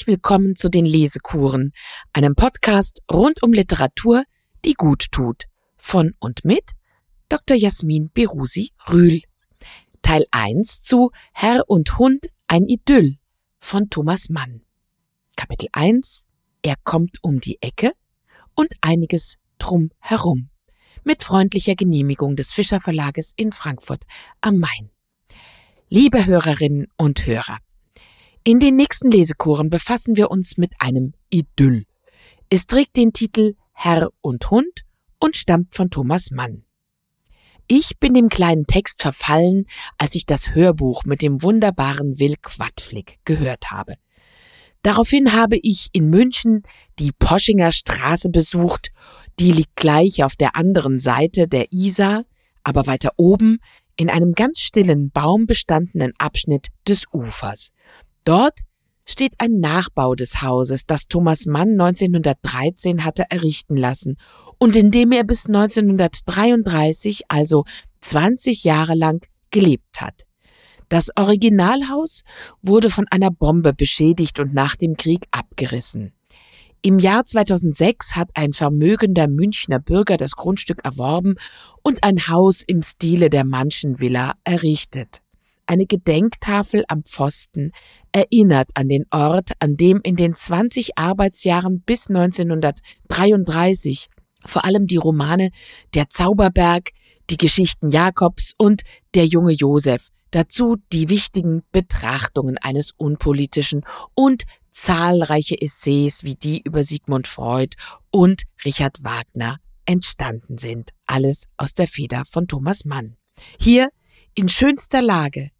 Herzlich willkommen zu den Lesekuren, einem Podcast rund um Literatur, die gut tut. Von und mit Dr. Jasmin Berusi Rühl. Teil 1 zu Herr und Hund ein Idyll von Thomas Mann. Kapitel 1 Er kommt um die Ecke und einiges drum herum. Mit freundlicher Genehmigung des Fischer Verlages in Frankfurt am Main. Liebe Hörerinnen und Hörer, in den nächsten Lesekuren befassen wir uns mit einem Idyll. Es trägt den Titel Herr und Hund und stammt von Thomas Mann. Ich bin dem kleinen Text verfallen, als ich das Hörbuch mit dem wunderbaren Will Quadflick gehört habe. Daraufhin habe ich in München die Poschinger Straße besucht, die liegt gleich auf der anderen Seite der Isar, aber weiter oben in einem ganz stillen, baumbestandenen Abschnitt des Ufers. Dort steht ein Nachbau des Hauses, das Thomas Mann 1913 hatte errichten lassen und in dem er bis 1933, also 20 Jahre lang, gelebt hat. Das Originalhaus wurde von einer Bombe beschädigt und nach dem Krieg abgerissen. Im Jahr 2006 hat ein vermögender Münchner Bürger das Grundstück erworben und ein Haus im Stile der Mannschen-Villa errichtet. Eine Gedenktafel am Pfosten erinnert an den Ort, an dem in den 20 Arbeitsjahren bis 1933 vor allem die Romane Der Zauberberg, die Geschichten Jakobs und Der junge Josef, dazu die wichtigen Betrachtungen eines unpolitischen und zahlreiche Essays wie die über Sigmund Freud und Richard Wagner entstanden sind. Alles aus der Feder von Thomas Mann. Hier in schönster Lage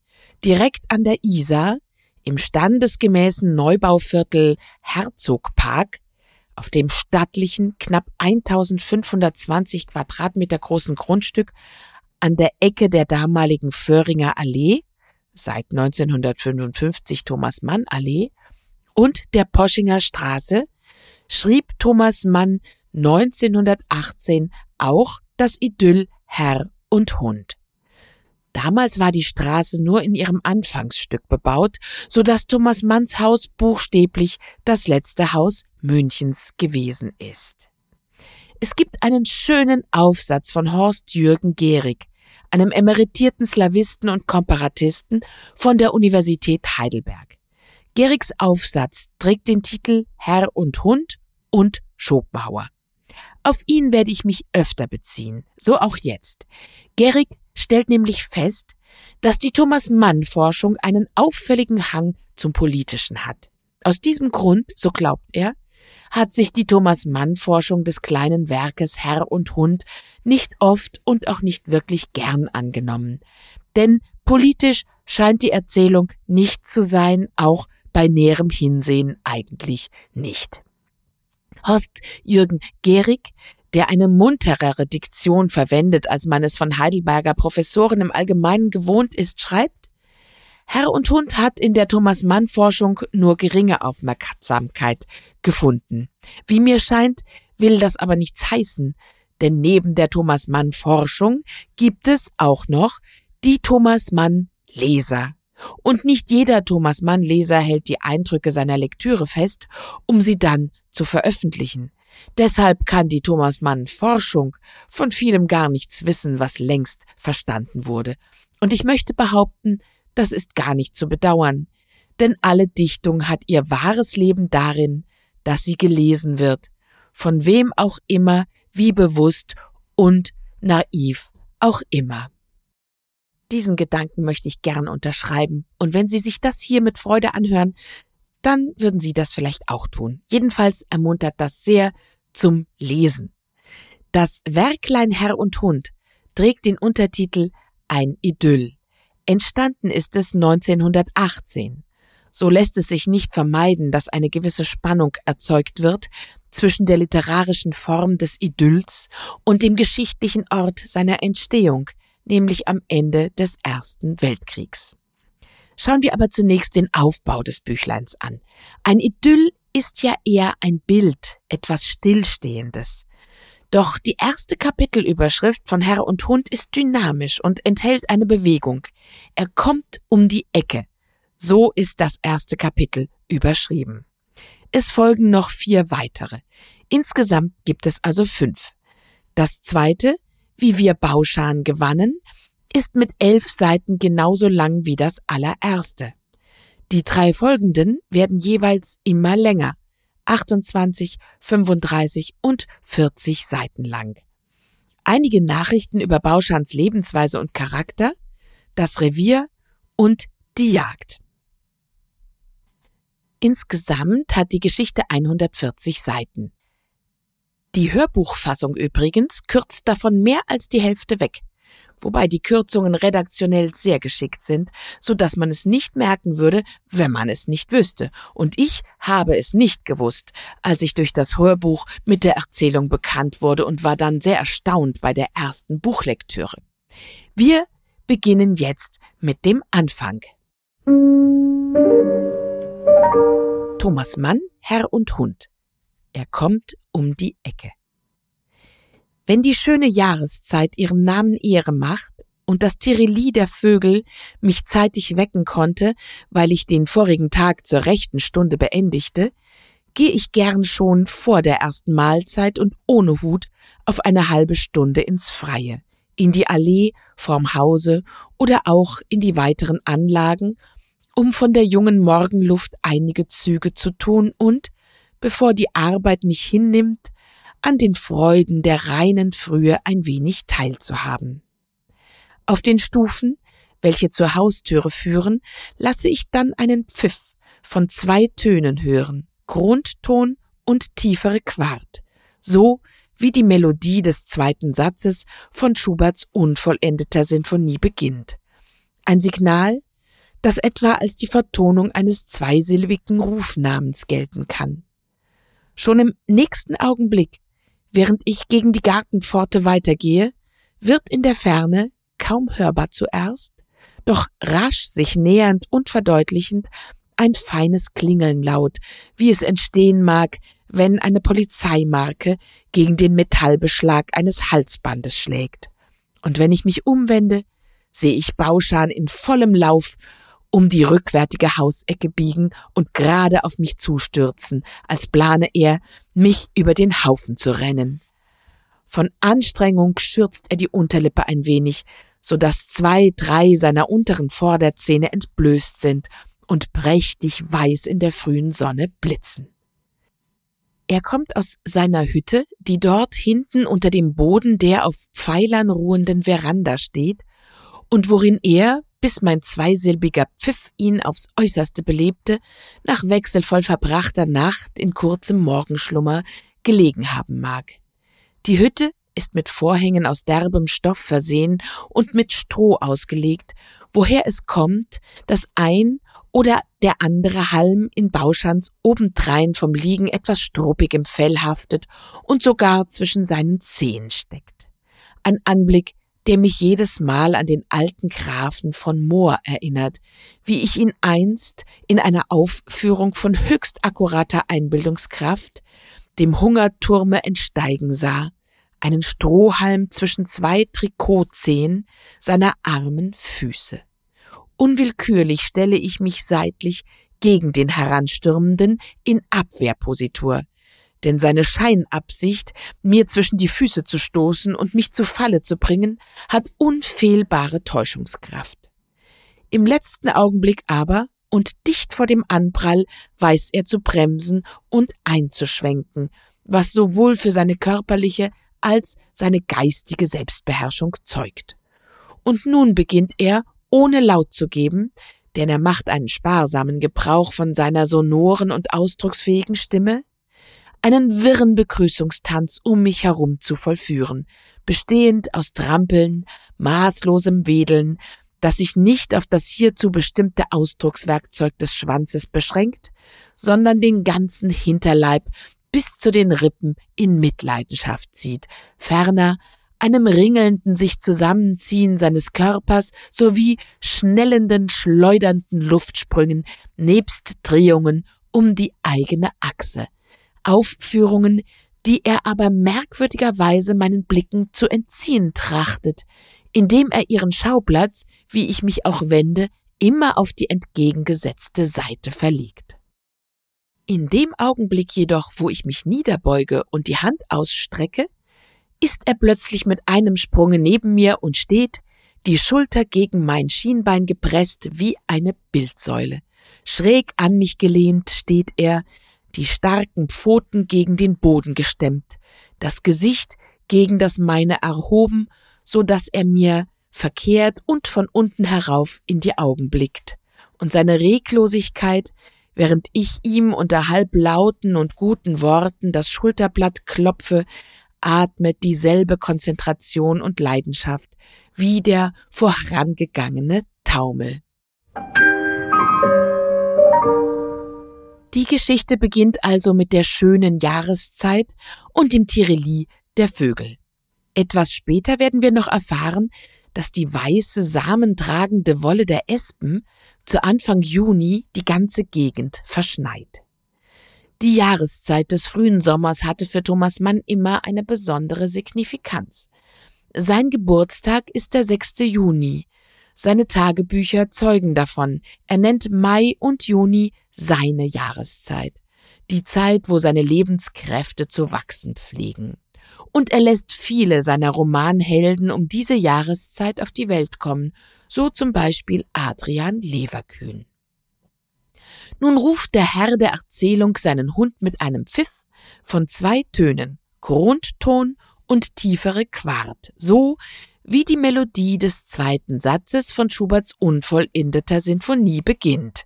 direkt an der Isar im standesgemäßen Neubauviertel Herzogpark auf dem stattlichen, knapp 1520 Quadratmeter großen Grundstück an der Ecke der damaligen Föhringer Allee, seit 1955 Thomas Mann Allee, und der Poschinger Straße, schrieb Thomas Mann 1918 auch das Idyll Herr und Hund. Damals war die Straße nur in ihrem Anfangsstück bebaut, so dass Thomas Manns Haus buchstäblich das letzte Haus Münchens gewesen ist. Es gibt einen schönen Aufsatz von Horst Jürgen Gehrig, einem emeritierten Slavisten und Komparatisten von der Universität Heidelberg. Gehrigs Aufsatz trägt den Titel Herr und Hund und Schopenhauer. Auf ihn werde ich mich öfter beziehen, so auch jetzt. Gehrig stellt nämlich fest, dass die Thomas Mann Forschung einen auffälligen Hang zum Politischen hat. Aus diesem Grund, so glaubt er, hat sich die Thomas Mann Forschung des kleinen Werkes Herr und Hund nicht oft und auch nicht wirklich gern angenommen. Denn politisch scheint die Erzählung nicht zu sein, auch bei näherem Hinsehen eigentlich nicht. Horst Jürgen Gehrig der eine munterere Diktion verwendet, als man es von Heidelberger Professoren im Allgemeinen gewohnt ist, schreibt, Herr und Hund hat in der Thomas Mann Forschung nur geringe Aufmerksamkeit gefunden. Wie mir scheint, will das aber nichts heißen, denn neben der Thomas Mann Forschung gibt es auch noch die Thomas Mann Leser. Und nicht jeder Thomas Mann Leser hält die Eindrücke seiner Lektüre fest, um sie dann zu veröffentlichen. Deshalb kann die Thomas Mann Forschung von vielem gar nichts wissen, was längst verstanden wurde. Und ich möchte behaupten, das ist gar nicht zu bedauern, denn alle Dichtung hat ihr wahres Leben darin, dass sie gelesen wird, von wem auch immer, wie bewusst und naiv auch immer. Diesen Gedanken möchte ich gern unterschreiben, und wenn Sie sich das hier mit Freude anhören, dann würden Sie das vielleicht auch tun. Jedenfalls ermuntert das sehr zum Lesen. Das Werklein Herr und Hund trägt den Untertitel Ein Idyll. Entstanden ist es 1918. So lässt es sich nicht vermeiden, dass eine gewisse Spannung erzeugt wird zwischen der literarischen Form des Idylls und dem geschichtlichen Ort seiner Entstehung, nämlich am Ende des Ersten Weltkriegs. Schauen wir aber zunächst den Aufbau des Büchleins an. Ein Idyll ist ja eher ein Bild, etwas Stillstehendes. Doch die erste Kapitelüberschrift von Herr und Hund ist dynamisch und enthält eine Bewegung. Er kommt um die Ecke. So ist das erste Kapitel überschrieben. Es folgen noch vier weitere. Insgesamt gibt es also fünf. Das zweite, wie wir Bauschan gewannen, ist mit elf Seiten genauso lang wie das allererste. Die drei folgenden werden jeweils immer länger, 28, 35 und 40 Seiten lang. Einige Nachrichten über Bauschans Lebensweise und Charakter, das Revier und die Jagd. Insgesamt hat die Geschichte 140 Seiten. Die Hörbuchfassung übrigens kürzt davon mehr als die Hälfte weg, wobei die Kürzungen redaktionell sehr geschickt sind, so dass man es nicht merken würde, wenn man es nicht wüsste. Und ich habe es nicht gewusst, als ich durch das Hörbuch mit der Erzählung bekannt wurde und war dann sehr erstaunt bei der ersten Buchlektüre. Wir beginnen jetzt mit dem Anfang. Thomas Mann, Herr und Hund. Er kommt um die Ecke. Wenn die schöne Jahreszeit ihrem Namen Ehre macht und das Tirili der Vögel mich zeitig wecken konnte, weil ich den vorigen Tag zur rechten Stunde beendigte, gehe ich gern schon vor der ersten Mahlzeit und ohne Hut auf eine halbe Stunde ins Freie, in die Allee vorm Hause oder auch in die weiteren Anlagen um von der jungen Morgenluft einige Züge zu tun und, bevor die Arbeit mich hinnimmt, an den Freuden der reinen Frühe ein wenig teilzuhaben. Auf den Stufen, welche zur Haustüre führen, lasse ich dann einen Pfiff von zwei Tönen hören, Grundton und tiefere Quart, so wie die Melodie des zweiten Satzes von Schuberts unvollendeter Sinfonie beginnt. Ein Signal, das etwa als die Vertonung eines zweisilbigen Rufnamens gelten kann. Schon im nächsten Augenblick, während ich gegen die Gartenpforte weitergehe, wird in der Ferne, kaum hörbar zuerst, doch rasch sich nähernd und verdeutlichend, ein feines Klingeln laut, wie es entstehen mag, wenn eine Polizeimarke gegen den Metallbeschlag eines Halsbandes schlägt. Und wenn ich mich umwende, sehe ich Bauschan in vollem Lauf um die rückwärtige Hausecke biegen und gerade auf mich zustürzen, als plane er, mich über den Haufen zu rennen. Von Anstrengung schürzt er die Unterlippe ein wenig, so dass zwei, drei seiner unteren Vorderzähne entblößt sind und prächtig weiß in der frühen Sonne blitzen. Er kommt aus seiner Hütte, die dort hinten unter dem Boden der auf Pfeilern ruhenden Veranda steht und worin er, bis mein zweisilbiger Pfiff ihn aufs äußerste belebte, nach wechselvoll verbrachter Nacht in kurzem Morgenschlummer gelegen haben mag. Die Hütte ist mit Vorhängen aus derbem Stoff versehen und mit Stroh ausgelegt, woher es kommt, dass ein oder der andere Halm in Bauschans obendrein vom Liegen etwas struppig im Fell haftet und sogar zwischen seinen Zehen steckt. Ein Anblick, der mich jedes Mal an den alten Grafen von Moor erinnert, wie ich ihn einst in einer Aufführung von höchst akkurater Einbildungskraft dem Hungerturme entsteigen sah, einen Strohhalm zwischen zwei Trikotzehen seiner armen Füße. Unwillkürlich stelle ich mich seitlich gegen den Heranstürmenden in Abwehrpositur, denn seine Scheinabsicht, mir zwischen die Füße zu stoßen und mich zu Falle zu bringen, hat unfehlbare Täuschungskraft. Im letzten Augenblick aber und dicht vor dem Anprall weiß er zu bremsen und einzuschwenken, was sowohl für seine körperliche als seine geistige Selbstbeherrschung zeugt. Und nun beginnt er, ohne laut zu geben, denn er macht einen sparsamen Gebrauch von seiner sonoren und ausdrucksfähigen Stimme, einen wirren Begrüßungstanz um mich herum zu vollführen, bestehend aus Trampeln, maßlosem Wedeln, das sich nicht auf das hierzu bestimmte Ausdruckswerkzeug des Schwanzes beschränkt, sondern den ganzen Hinterleib bis zu den Rippen in Mitleidenschaft zieht, ferner einem ringelnden sich zusammenziehen seines Körpers sowie schnellenden, schleudernden Luftsprüngen nebst Drehungen um die eigene Achse, Aufführungen, die er aber merkwürdigerweise meinen Blicken zu entziehen trachtet, indem er ihren Schauplatz, wie ich mich auch wende, immer auf die entgegengesetzte Seite verlegt. In dem Augenblick jedoch, wo ich mich niederbeuge und die Hand ausstrecke, ist er plötzlich mit einem Sprunge neben mir und steht, die Schulter gegen mein Schienbein gepresst wie eine Bildsäule. Schräg an mich gelehnt steht er, die starken Pfoten gegen den Boden gestemmt, das Gesicht gegen das meine erhoben, so dass er mir verkehrt und von unten herauf in die Augen blickt. Und seine Reglosigkeit, während ich ihm unter halblauten und guten Worten das Schulterblatt klopfe, atmet dieselbe Konzentration und Leidenschaft wie der vorangegangene Taumel. Die Geschichte beginnt also mit der schönen Jahreszeit und dem Tireli der Vögel. Etwas später werden wir noch erfahren, dass die weiße samentragende Wolle der Espen zu Anfang Juni die ganze Gegend verschneit. Die Jahreszeit des frühen Sommers hatte für Thomas Mann immer eine besondere Signifikanz. Sein Geburtstag ist der 6. Juni. Seine Tagebücher zeugen davon. Er nennt Mai und Juni seine Jahreszeit. Die Zeit, wo seine Lebenskräfte zu wachsen pflegen und er lässt viele seiner Romanhelden um diese Jahreszeit auf die Welt kommen, so zum Beispiel Adrian Leverkühn. Nun ruft der Herr der Erzählung seinen Hund mit einem Pfiff von zwei Tönen, Grundton und tiefere Quart, so wie die Melodie des zweiten Satzes von Schuberts unvollendeter Sinfonie beginnt.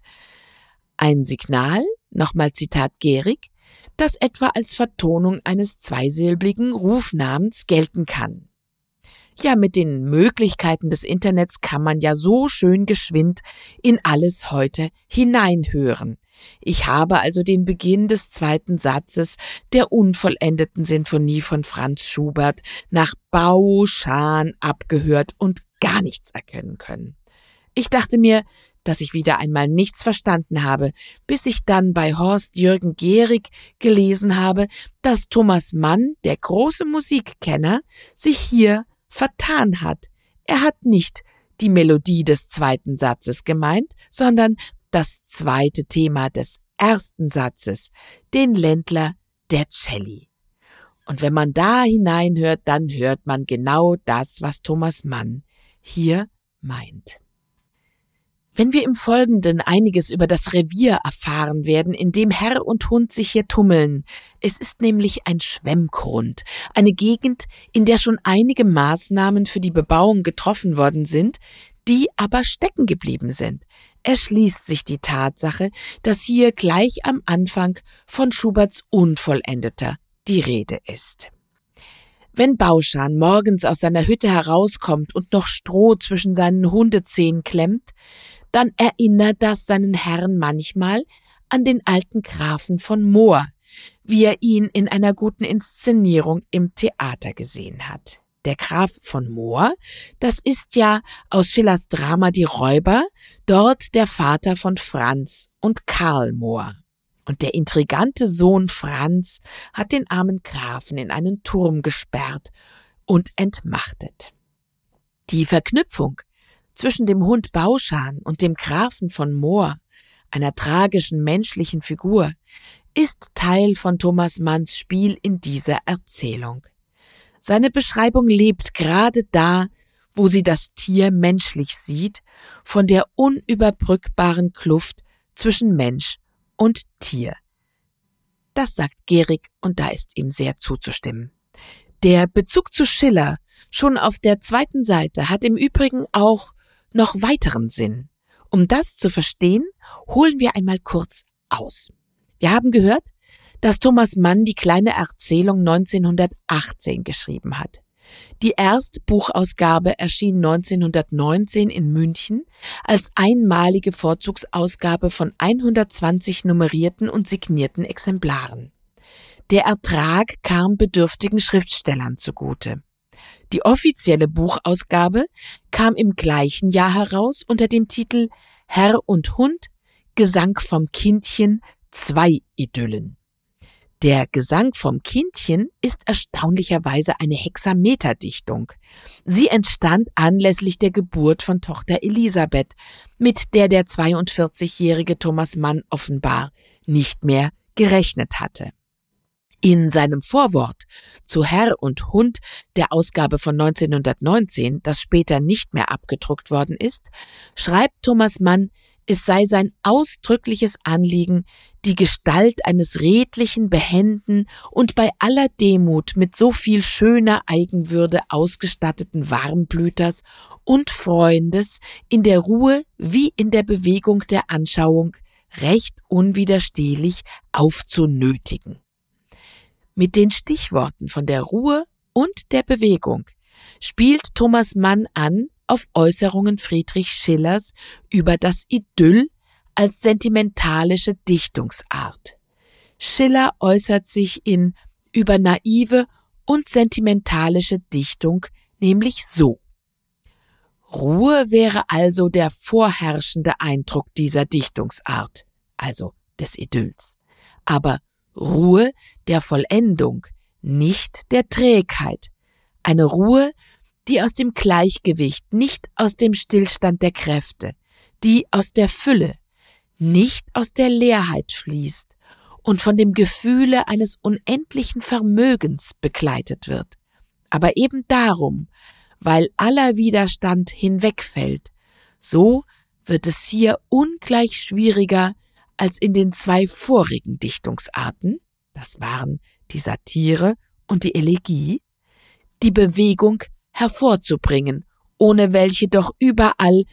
Ein Signal, nochmal Zitat Gehrig, das etwa als Vertonung eines zweisilbigen Rufnamens gelten kann. Ja, mit den Möglichkeiten des Internets kann man ja so schön geschwind in alles heute hineinhören. Ich habe also den Beginn des zweiten Satzes der unvollendeten Sinfonie von Franz Schubert nach Bauschan abgehört und gar nichts erkennen können. Ich dachte mir, dass ich wieder einmal nichts verstanden habe, bis ich dann bei Horst Jürgen Gehrig gelesen habe, dass Thomas Mann, der große Musikkenner, sich hier vertan hat. Er hat nicht die Melodie des zweiten Satzes gemeint, sondern das zweite Thema des ersten Satzes, den Ländler der Celli. Und wenn man da hineinhört, dann hört man genau das, was Thomas Mann hier meint. Wenn wir im Folgenden einiges über das Revier erfahren werden, in dem Herr und Hund sich hier tummeln, es ist nämlich ein Schwemmgrund, eine Gegend, in der schon einige Maßnahmen für die Bebauung getroffen worden sind, die aber stecken geblieben sind, erschließt sich die Tatsache, dass hier gleich am Anfang von Schuberts Unvollendeter die Rede ist. Wenn Bauschan morgens aus seiner Hütte herauskommt und noch Stroh zwischen seinen Hundezähnen klemmt, dann erinnert das seinen Herrn manchmal an den alten Grafen von Moor, wie er ihn in einer guten Inszenierung im Theater gesehen hat. Der Graf von Moor, das ist ja aus Schillers Drama Die Räuber, dort der Vater von Franz und Karl Moor. Und der intrigante Sohn Franz hat den armen Grafen in einen Turm gesperrt und entmachtet. Die Verknüpfung zwischen dem Hund Bauschan und dem Grafen von Moor, einer tragischen menschlichen Figur, ist Teil von Thomas Manns Spiel in dieser Erzählung. Seine Beschreibung lebt gerade da, wo sie das Tier menschlich sieht, von der unüberbrückbaren Kluft zwischen Mensch und Tier. Das sagt Gehrig und da ist ihm sehr zuzustimmen. Der Bezug zu Schiller schon auf der zweiten Seite hat im Übrigen auch noch weiteren Sinn. Um das zu verstehen, holen wir einmal kurz aus. Wir haben gehört, dass Thomas Mann die kleine Erzählung 1918 geschrieben hat. Die Erstbuchausgabe erschien 1919 in München als einmalige Vorzugsausgabe von 120 nummerierten und signierten Exemplaren. Der Ertrag kam bedürftigen Schriftstellern zugute. Die offizielle Buchausgabe kam im gleichen Jahr heraus unter dem Titel Herr und Hund Gesang vom Kindchen zwei Idyllen. Der Gesang vom Kindchen ist erstaunlicherweise eine Hexameterdichtung. Sie entstand anlässlich der Geburt von Tochter Elisabeth, mit der der 42-jährige Thomas Mann offenbar nicht mehr gerechnet hatte. In seinem Vorwort zu Herr und Hund der Ausgabe von 1919, das später nicht mehr abgedruckt worden ist, schreibt Thomas Mann, es sei sein ausdrückliches Anliegen, die Gestalt eines redlichen, behenden und bei aller Demut mit so viel schöner Eigenwürde ausgestatteten Warmblüters und Freundes in der Ruhe wie in der Bewegung der Anschauung recht unwiderstehlich aufzunötigen. Mit den Stichworten von der Ruhe und der Bewegung spielt Thomas Mann an auf Äußerungen Friedrich Schillers über das Idyll als sentimentalische Dichtungsart. Schiller äußert sich in über naive und sentimentalische Dichtung nämlich so. Ruhe wäre also der vorherrschende Eindruck dieser Dichtungsart, also des Idylls. Aber Ruhe der Vollendung, nicht der Trägheit. Eine Ruhe, die aus dem Gleichgewicht, nicht aus dem Stillstand der Kräfte, die aus der Fülle, nicht aus der Leerheit fließt und von dem Gefühle eines unendlichen Vermögens begleitet wird. Aber eben darum, weil aller Widerstand hinwegfällt, so wird es hier ungleich schwieriger als in den zwei vorigen Dichtungsarten, das waren die Satire und die Elegie, die Bewegung hervorzubringen, ohne welche doch überall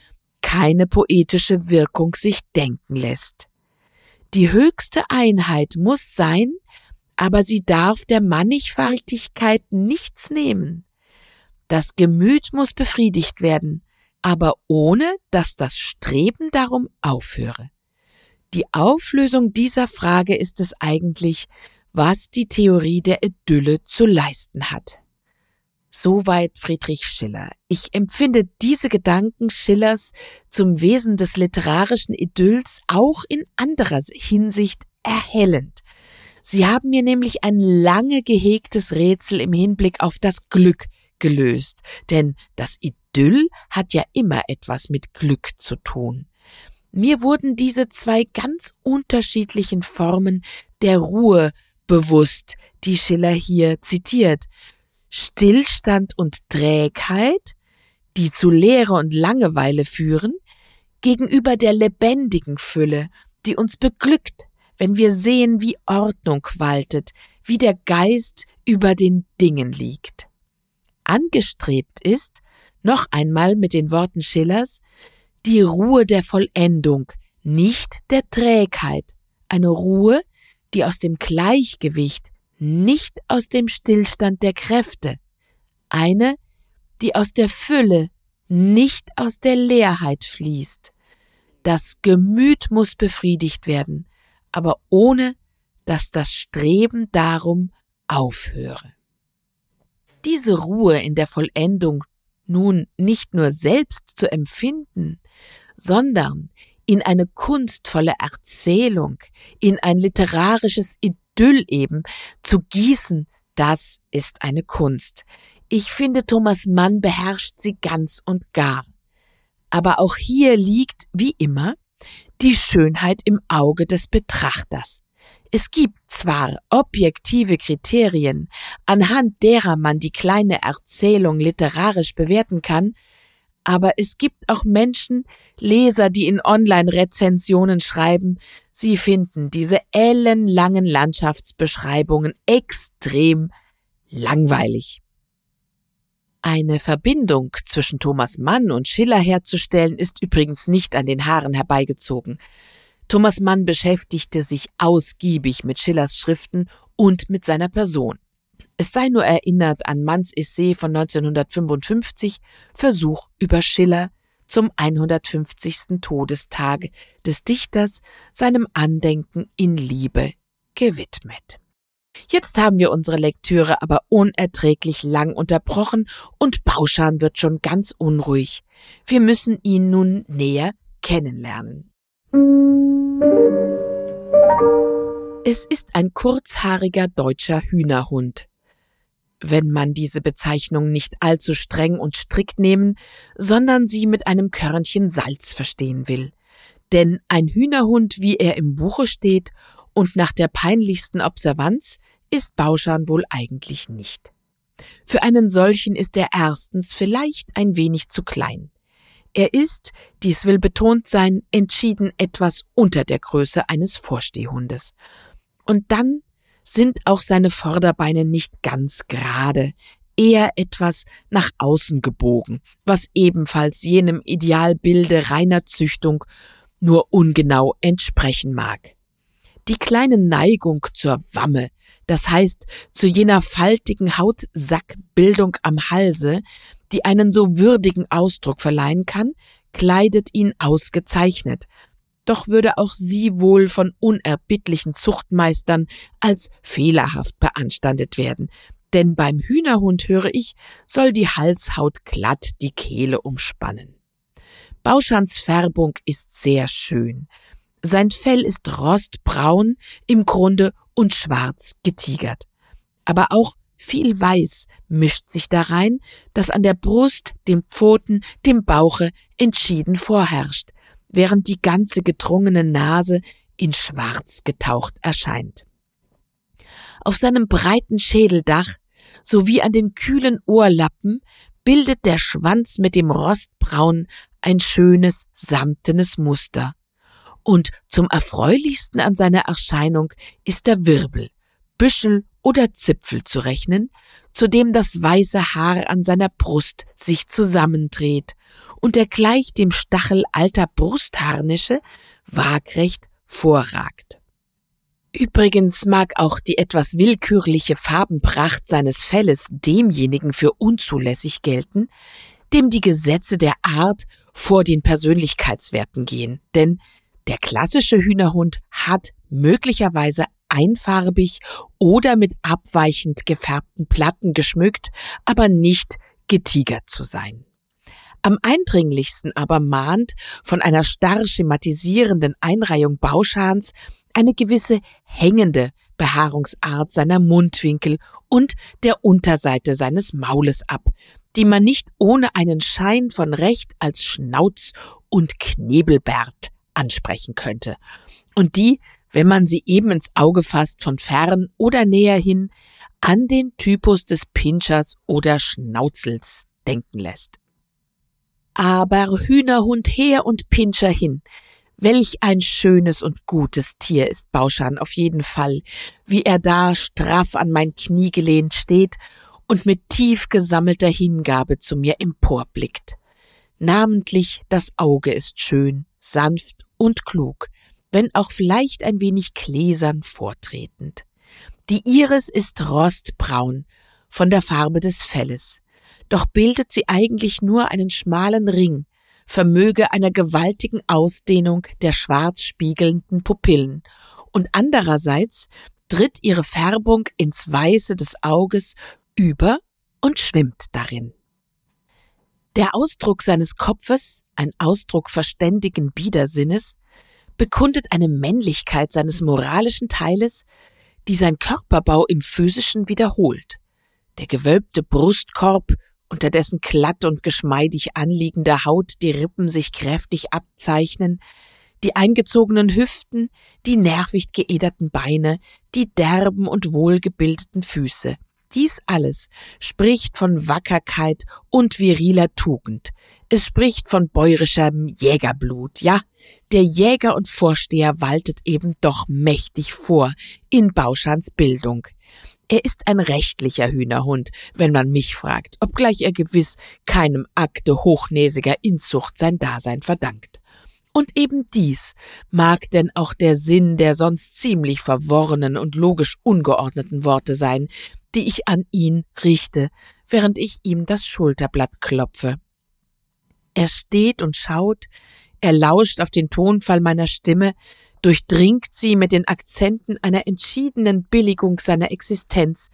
keine poetische Wirkung sich denken lässt. Die höchste Einheit muss sein, aber sie darf der Mannigfaltigkeit nichts nehmen. Das Gemüt muss befriedigt werden, aber ohne dass das Streben darum aufhöre. Die Auflösung dieser Frage ist es eigentlich, was die Theorie der Idylle zu leisten hat. Soweit Friedrich Schiller. Ich empfinde diese Gedanken Schillers zum Wesen des literarischen Idylls auch in anderer Hinsicht erhellend. Sie haben mir nämlich ein lange gehegtes Rätsel im Hinblick auf das Glück gelöst, denn das Idyll hat ja immer etwas mit Glück zu tun. Mir wurden diese zwei ganz unterschiedlichen Formen der Ruhe bewusst, die Schiller hier zitiert. Stillstand und Trägheit, die zu Leere und Langeweile führen, gegenüber der lebendigen Fülle, die uns beglückt, wenn wir sehen, wie Ordnung waltet, wie der Geist über den Dingen liegt. Angestrebt ist, noch einmal mit den Worten Schillers, die Ruhe der Vollendung, nicht der Trägheit, eine Ruhe, die aus dem Gleichgewicht, nicht aus dem Stillstand der Kräfte, eine, die aus der Fülle, nicht aus der Leerheit fließt. Das Gemüt muss befriedigt werden, aber ohne dass das Streben darum aufhöre. Diese Ruhe in der Vollendung nun nicht nur selbst zu empfinden, sondern in eine kunstvolle Erzählung, in ein literarisches Idyll eben zu gießen, das ist eine Kunst. Ich finde, Thomas Mann beherrscht sie ganz und gar. Aber auch hier liegt, wie immer, die Schönheit im Auge des Betrachters. Es gibt zwar objektive Kriterien, anhand derer man die kleine Erzählung literarisch bewerten kann, aber es gibt auch Menschen, Leser, die in Online-Rezensionen schreiben, sie finden diese ellenlangen Landschaftsbeschreibungen extrem langweilig. Eine Verbindung zwischen Thomas Mann und Schiller herzustellen, ist übrigens nicht an den Haaren herbeigezogen. Thomas Mann beschäftigte sich ausgiebig mit Schillers Schriften und mit seiner Person. Es sei nur erinnert an Manns Essay von 1955 Versuch über Schiller zum 150. Todestag des Dichters seinem Andenken in Liebe gewidmet. Jetzt haben wir unsere Lektüre aber unerträglich lang unterbrochen und Bauschan wird schon ganz unruhig. Wir müssen ihn nun näher kennenlernen. Es ist ein kurzhaariger deutscher Hühnerhund. Wenn man diese Bezeichnung nicht allzu streng und strikt nehmen, sondern sie mit einem Körnchen Salz verstehen will. Denn ein Hühnerhund, wie er im Buche steht und nach der peinlichsten Observanz, ist Bauschan wohl eigentlich nicht. Für einen solchen ist er erstens vielleicht ein wenig zu klein. Er ist, dies will betont sein, entschieden etwas unter der Größe eines Vorstehhundes. Und dann sind auch seine Vorderbeine nicht ganz gerade, eher etwas nach außen gebogen, was ebenfalls jenem Idealbilde reiner Züchtung nur ungenau entsprechen mag. Die kleine Neigung zur Wamme, das heißt zu jener faltigen Hautsackbildung am Halse, die einen so würdigen Ausdruck verleihen kann, kleidet ihn ausgezeichnet, doch würde auch sie wohl von unerbittlichen Zuchtmeistern als fehlerhaft beanstandet werden, denn beim Hühnerhund höre ich, soll die Halshaut glatt die Kehle umspannen. Bauschans Färbung ist sehr schön. Sein Fell ist rostbraun, im Grunde und schwarz getigert. Aber auch viel Weiß mischt sich darein, das an der Brust, dem Pfoten, dem Bauche entschieden vorherrscht, während die ganze gedrungene Nase in Schwarz getaucht erscheint. Auf seinem breiten Schädeldach sowie an den kühlen Ohrlappen bildet der Schwanz mit dem Rostbraun ein schönes samtenes Muster. Und zum erfreulichsten an seiner Erscheinung ist der Wirbel, Büschel oder Zipfel zu rechnen, zu dem das weiße Haar an seiner Brust sich zusammendreht der gleich dem Stachel alter Brustharnische waagrecht vorragt. Übrigens mag auch die etwas willkürliche Farbenpracht seines Felles demjenigen für unzulässig gelten, dem die Gesetze der Art vor den Persönlichkeitswerten gehen, denn der klassische Hühnerhund hat möglicherweise einfarbig oder mit abweichend gefärbten Platten geschmückt, aber nicht getigert zu sein. Am eindringlichsten aber mahnt von einer starr schematisierenden Einreihung Bauschans eine gewisse hängende Behaarungsart seiner Mundwinkel und der Unterseite seines Maules ab, die man nicht ohne einen Schein von Recht als Schnauz und Knebelbärt ansprechen könnte, und die wenn man sie eben ins Auge fasst von fern oder näher hin, an den Typus des Pinschers oder Schnauzels denken lässt. Aber Hühnerhund her und Pinscher hin. Welch ein schönes und gutes Tier ist Bauschan auf jeden Fall, wie er da straff an mein Knie gelehnt steht und mit tief gesammelter Hingabe zu mir emporblickt. Namentlich das Auge ist schön, sanft und klug, wenn auch vielleicht ein wenig gläsern vortretend. Die Iris ist rostbraun von der Farbe des Felles, doch bildet sie eigentlich nur einen schmalen Ring, vermöge einer gewaltigen Ausdehnung der schwarz spiegelnden Pupillen, und andererseits tritt ihre Färbung ins Weiße des Auges über und schwimmt darin. Der Ausdruck seines Kopfes, ein Ausdruck verständigen Biedersinnes, bekundet eine Männlichkeit seines moralischen Teiles, die sein Körperbau im physischen wiederholt. Der gewölbte Brustkorb, unter dessen glatt und geschmeidig anliegender Haut die Rippen sich kräftig abzeichnen, die eingezogenen Hüften, die nervig geederten Beine, die derben und wohlgebildeten Füße – dies alles spricht von Wackerkeit und viriler Tugend. Es spricht von bäuerischem Jägerblut. Ja, der Jäger und Vorsteher waltet eben doch mächtig vor in Bauschans Bildung. Er ist ein rechtlicher Hühnerhund, wenn man mich fragt, obgleich er gewiss keinem Akte hochnäsiger Inzucht sein Dasein verdankt. Und eben dies mag denn auch der Sinn der sonst ziemlich verworrenen und logisch ungeordneten Worte sein, die ich an ihn richte, während ich ihm das Schulterblatt klopfe. Er steht und schaut, er lauscht auf den Tonfall meiner Stimme, durchdringt sie mit den Akzenten einer entschiedenen Billigung seiner Existenz,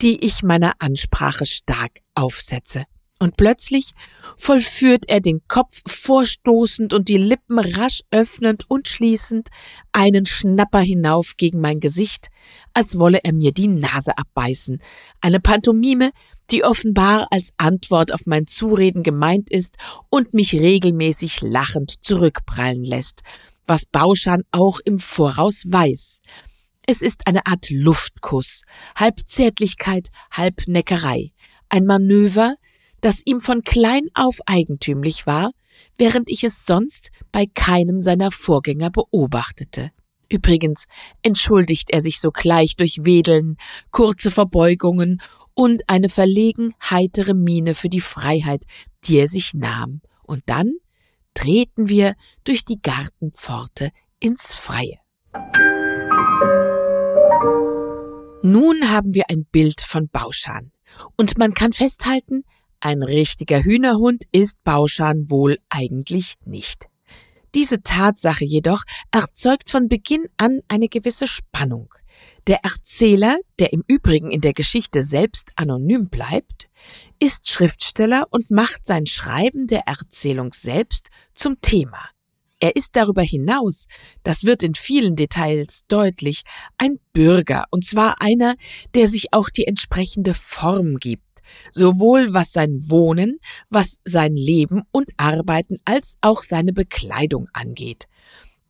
die ich meiner Ansprache stark aufsetze. Und plötzlich vollführt er den Kopf vorstoßend und die Lippen rasch öffnend und schließend einen Schnapper hinauf gegen mein Gesicht, als wolle er mir die Nase abbeißen. Eine Pantomime, die offenbar als Antwort auf mein Zureden gemeint ist und mich regelmäßig lachend zurückprallen lässt, was Bauschan auch im Voraus weiß. Es ist eine Art Luftkuss, halb Zärtlichkeit, halb Neckerei, ein Manöver, das ihm von klein auf eigentümlich war, während ich es sonst bei keinem seiner Vorgänger beobachtete. Übrigens entschuldigt er sich sogleich durch Wedeln, kurze Verbeugungen und eine verlegen heitere Miene für die Freiheit, die er sich nahm. Und dann treten wir durch die Gartenpforte ins Freie. Nun haben wir ein Bild von Bauschan. Und man kann festhalten, ein richtiger Hühnerhund ist Bauschan wohl eigentlich nicht. Diese Tatsache jedoch erzeugt von Beginn an eine gewisse Spannung. Der Erzähler, der im Übrigen in der Geschichte selbst anonym bleibt, ist Schriftsteller und macht sein Schreiben der Erzählung selbst zum Thema. Er ist darüber hinaus, das wird in vielen Details deutlich, ein Bürger, und zwar einer, der sich auch die entsprechende Form gibt, sowohl was sein Wohnen, was sein Leben und Arbeiten als auch seine Bekleidung angeht.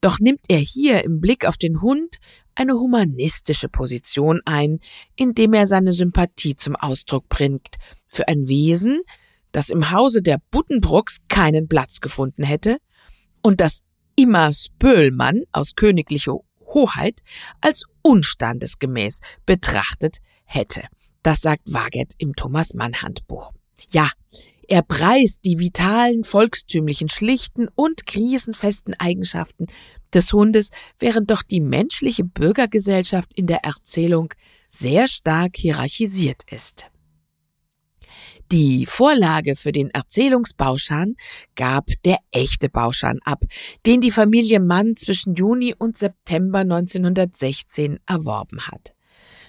Doch nimmt er hier im Blick auf den Hund eine humanistische Position ein, indem er seine Sympathie zum Ausdruck bringt für ein Wesen, das im Hause der Buddenbrooks keinen Platz gefunden hätte und das immer Spöhlmann aus königlicher Hoheit als unstandesgemäß betrachtet hätte. Das sagt Waget im Thomas Mann Handbuch. Ja, er preist die vitalen, volkstümlichen, schlichten und krisenfesten Eigenschaften des Hundes, während doch die menschliche Bürgergesellschaft in der Erzählung sehr stark hierarchisiert ist. Die Vorlage für den Erzählungsbauschan gab der echte Bauschan ab, den die Familie Mann zwischen Juni und September 1916 erworben hat.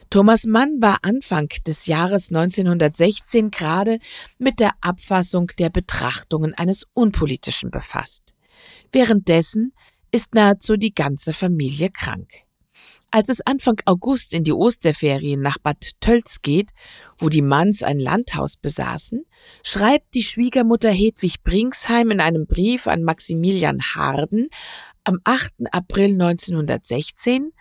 Thomas Mann war Anfang des Jahres 1916 gerade mit der Abfassung der Betrachtungen eines Unpolitischen befasst. Währenddessen ist nahezu die ganze Familie krank. Als es Anfang August in die Osterferien nach Bad Tölz geht, wo die Manns ein Landhaus besaßen, schreibt die Schwiegermutter Hedwig Bringsheim in einem Brief an Maximilian Harden am 8. April 1916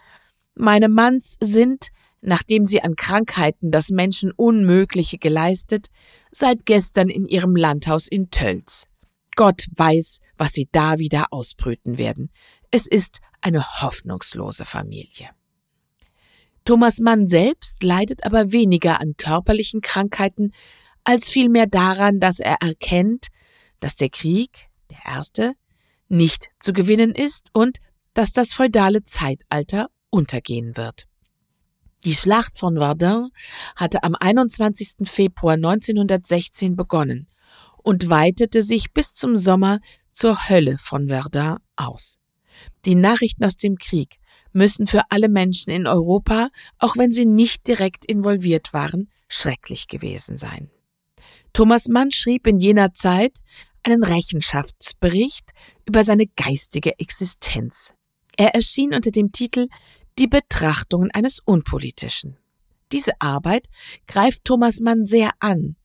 Meine Manns sind, nachdem sie an Krankheiten das Menschen Unmögliche geleistet, seit gestern in ihrem Landhaus in Tölz. Gott weiß, was sie da wieder ausbrüten werden. Es ist eine hoffnungslose Familie. Thomas Mann selbst leidet aber weniger an körperlichen Krankheiten, als vielmehr daran, dass er erkennt, dass der Krieg, der erste, nicht zu gewinnen ist und dass das feudale Zeitalter untergehen wird. Die Schlacht von Verdun hatte am 21. Februar 1916 begonnen und weitete sich bis zum Sommer zur Hölle von Verdun aus. Die Nachrichten aus dem Krieg müssen für alle Menschen in Europa, auch wenn sie nicht direkt involviert waren, schrecklich gewesen sein. Thomas Mann schrieb in jener Zeit einen Rechenschaftsbericht über seine geistige Existenz. Er erschien unter dem Titel die Betrachtungen eines Unpolitischen. Diese Arbeit greift Thomas Mann sehr an,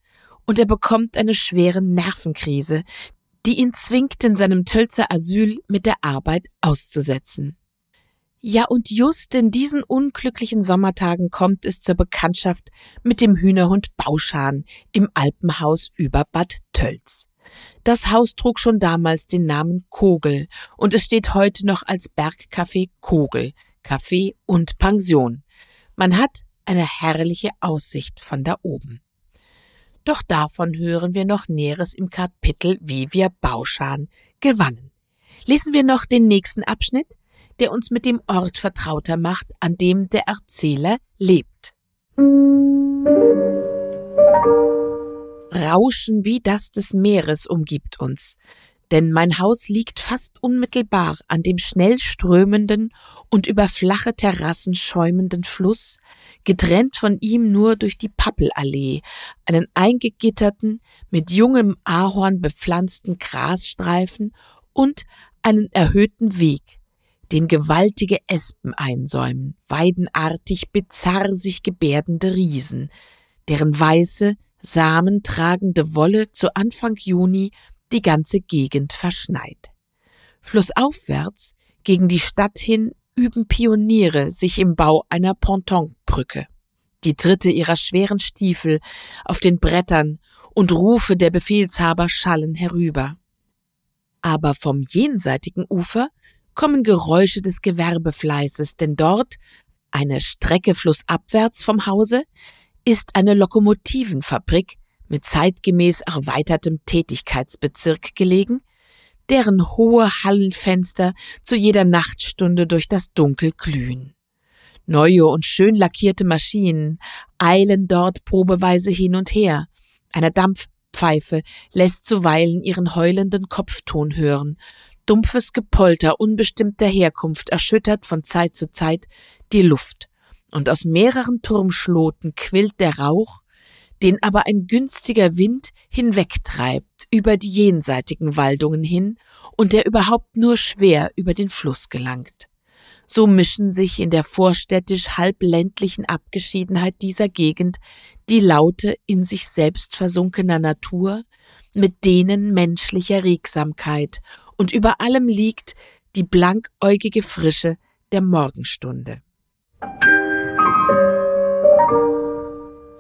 und er bekommt eine schwere Nervenkrise, die ihn zwingt, in seinem Tölzer Asyl mit der Arbeit auszusetzen. Ja, und just in diesen unglücklichen Sommertagen kommt es zur Bekanntschaft mit dem Hühnerhund Bauschan im Alpenhaus über Bad Tölz. Das Haus trug schon damals den Namen Kogel und es steht heute noch als Bergcafé Kogel, Café und Pension. Man hat eine herrliche Aussicht von da oben. Doch davon hören wir noch Näheres im Kapitel Wie wir Bauschan gewannen. Lesen wir noch den nächsten Abschnitt, der uns mit dem Ort vertrauter macht, an dem der Erzähler lebt. Rauschen wie das des Meeres umgibt uns. Denn mein Haus liegt fast unmittelbar an dem schnell strömenden und über flache Terrassen schäumenden Fluss, getrennt von ihm nur durch die Pappelallee, einen eingegitterten, mit jungem Ahorn bepflanzten Grasstreifen und einen erhöhten Weg, den gewaltige Espen einsäumen, weidenartig bizarr sich gebärdende Riesen, deren weiße, samentragende Wolle zu Anfang Juni die ganze Gegend verschneit. Flussaufwärts, gegen die Stadt hin, üben Pioniere sich im Bau einer Pontonbrücke. Die Tritte ihrer schweren Stiefel auf den Brettern und Rufe der Befehlshaber schallen herüber. Aber vom jenseitigen Ufer kommen Geräusche des Gewerbefleißes, denn dort, eine Strecke flussabwärts vom Hause, ist eine Lokomotivenfabrik mit zeitgemäß erweitertem Tätigkeitsbezirk gelegen, deren hohe Hallenfenster zu jeder Nachtstunde durch das Dunkel glühen. Neue und schön lackierte Maschinen eilen dort probeweise hin und her. Eine Dampfpfeife lässt zuweilen ihren heulenden Kopfton hören. Dumpfes Gepolter unbestimmter Herkunft erschüttert von Zeit zu Zeit die Luft und aus mehreren Turmschloten quillt der Rauch, den aber ein günstiger Wind hinwegtreibt über die jenseitigen Waldungen hin und der überhaupt nur schwer über den Fluss gelangt. So mischen sich in der vorstädtisch halbländlichen Abgeschiedenheit dieser Gegend die Laute in sich selbst versunkener Natur mit denen menschlicher Regsamkeit und über allem liegt die blankäugige Frische der Morgenstunde.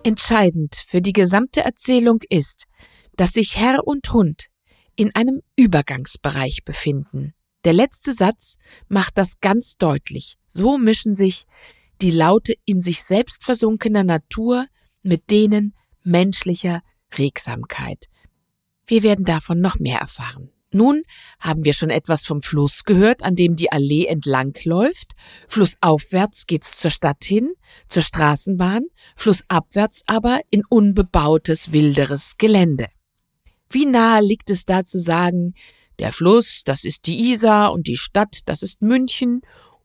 Entscheidend für die gesamte Erzählung ist, dass sich Herr und Hund in einem Übergangsbereich befinden. Der letzte Satz macht das ganz deutlich. So mischen sich die Laute in sich selbst versunkener Natur mit denen menschlicher Regsamkeit. Wir werden davon noch mehr erfahren. Nun haben wir schon etwas vom Fluss gehört, an dem die Allee entlang läuft. Flussaufwärts geht's zur Stadt hin, zur Straßenbahn, flussabwärts aber in unbebautes, wilderes Gelände. Wie nahe liegt es da zu sagen, der Fluss, das ist die Isar und die Stadt, das ist München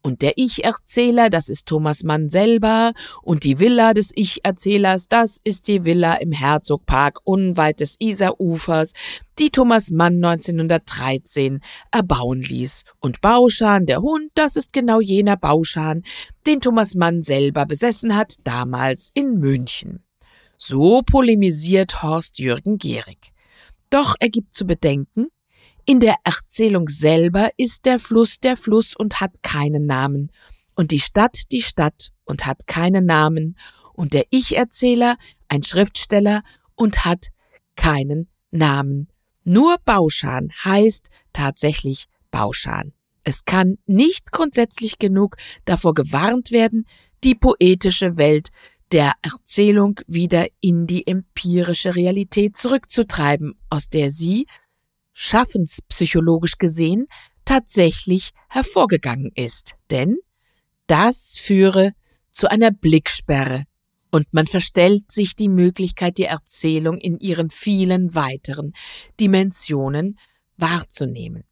und der Ich-Erzähler, das ist Thomas Mann selber. Und die Villa des Ich-Erzählers, das ist die Villa im Herzogpark unweit des Isarufers, die Thomas Mann 1913 erbauen ließ. Und Bauschan, der Hund, das ist genau jener Bauschan, den Thomas Mann selber besessen hat, damals in München. So polemisiert Horst Jürgen Gehrig. Doch er gibt zu bedenken, in der Erzählung selber ist der Fluss der Fluss und hat keinen Namen, und die Stadt die Stadt und hat keinen Namen, und der Ich-Erzähler ein Schriftsteller und hat keinen Namen. Nur Bauschan heißt tatsächlich Bauschan. Es kann nicht grundsätzlich genug davor gewarnt werden, die poetische Welt der Erzählung wieder in die empirische Realität zurückzutreiben, aus der sie schaffenspsychologisch gesehen tatsächlich hervorgegangen ist. Denn das führe zu einer Blicksperre und man verstellt sich die Möglichkeit, die Erzählung in ihren vielen weiteren Dimensionen wahrzunehmen.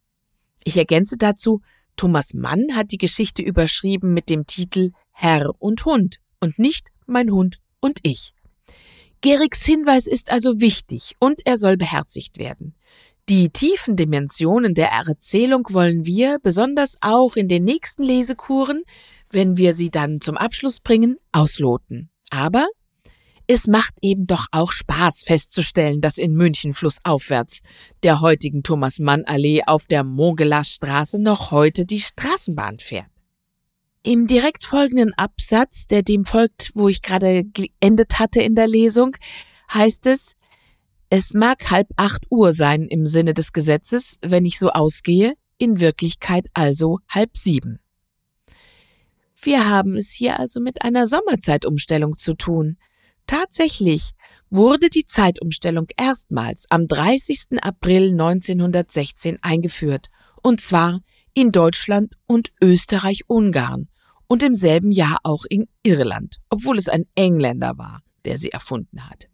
Ich ergänze dazu, Thomas Mann hat die Geschichte überschrieben mit dem Titel Herr und Hund und nicht mein Hund und ich. Gerigs Hinweis ist also wichtig und er soll beherzigt werden. Die tiefen Dimensionen der Erzählung wollen wir, besonders auch in den nächsten Lesekuren, wenn wir sie dann zum Abschluss bringen, ausloten. Aber es macht eben doch auch Spaß festzustellen, dass in München flussaufwärts der heutigen Thomas Mann Allee auf der Montgelas Straße noch heute die Straßenbahn fährt. Im direkt folgenden Absatz, der dem folgt, wo ich gerade geendet hatte in der Lesung, heißt es, es mag halb acht Uhr sein im Sinne des Gesetzes, wenn ich so ausgehe, in Wirklichkeit also halb sieben. Wir haben es hier also mit einer Sommerzeitumstellung zu tun. Tatsächlich wurde die Zeitumstellung erstmals am 30. April 1916 eingeführt, und zwar in Deutschland und Österreich-Ungarn und im selben Jahr auch in Irland, obwohl es ein Engländer war, der sie erfunden hat.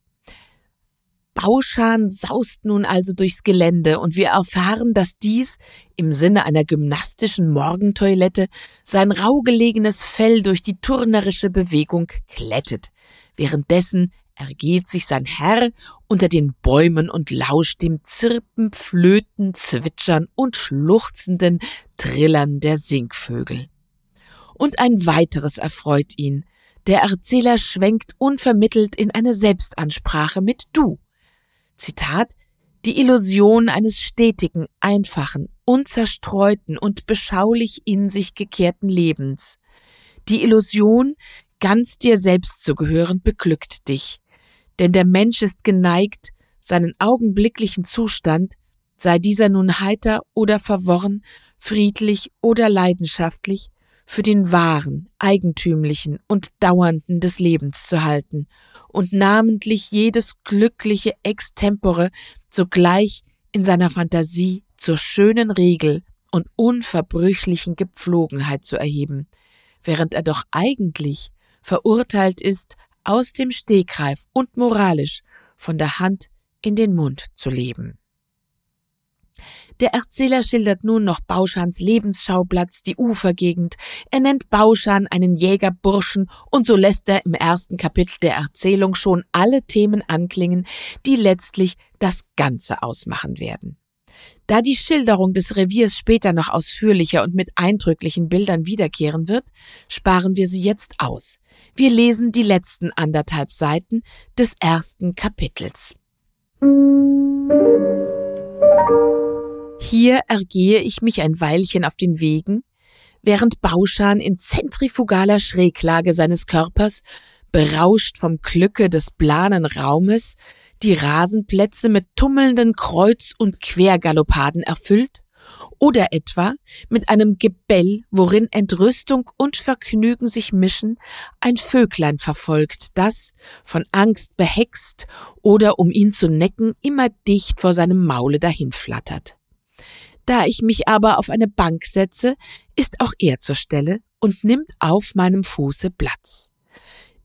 Bauschan saust nun also durchs Gelände und wir erfahren, dass dies im Sinne einer gymnastischen Morgentoilette sein rau gelegenes Fell durch die turnerische Bewegung klettet. Währenddessen ergeht sich sein Herr unter den Bäumen und lauscht dem Zirpen, Flöten, Zwitschern und schluchzenden Trillern der Singvögel. Und ein weiteres erfreut ihn. Der Erzähler schwenkt unvermittelt in eine Selbstansprache mit Du. Zitat Die Illusion eines stetigen, einfachen, unzerstreuten und beschaulich in sich gekehrten Lebens. Die Illusion, ganz dir selbst zu gehören, beglückt dich. Denn der Mensch ist geneigt, seinen augenblicklichen Zustand, sei dieser nun heiter oder verworren, friedlich oder leidenschaftlich, für den wahren, eigentümlichen und dauernden des Lebens zu halten und namentlich jedes glückliche Extempore sogleich in seiner Fantasie zur schönen Regel und unverbrüchlichen Gepflogenheit zu erheben, während er doch eigentlich verurteilt ist, aus dem Stegreif und moralisch von der Hand in den Mund zu leben. Der Erzähler schildert nun noch Bauschans Lebensschauplatz, die Ufergegend. Er nennt Bauschan einen Jägerburschen und so lässt er im ersten Kapitel der Erzählung schon alle Themen anklingen, die letztlich das Ganze ausmachen werden. Da die Schilderung des Reviers später noch ausführlicher und mit eindrücklichen Bildern wiederkehren wird, sparen wir sie jetzt aus. Wir lesen die letzten anderthalb Seiten des ersten Kapitels. Hier ergehe ich mich ein Weilchen auf den Wegen, während Bauschan in zentrifugaler Schräglage seines Körpers, berauscht vom Glücke des planen Raumes, die Rasenplätze mit tummelnden Kreuz- und Quergaloppaden erfüllt, oder etwa mit einem Gebell, worin Entrüstung und Vergnügen sich mischen, ein Vöglein verfolgt, das, von Angst behext oder um ihn zu necken, immer dicht vor seinem Maule dahinflattert. Da ich mich aber auf eine Bank setze, ist auch er zur Stelle und nimmt auf meinem Fuße Platz.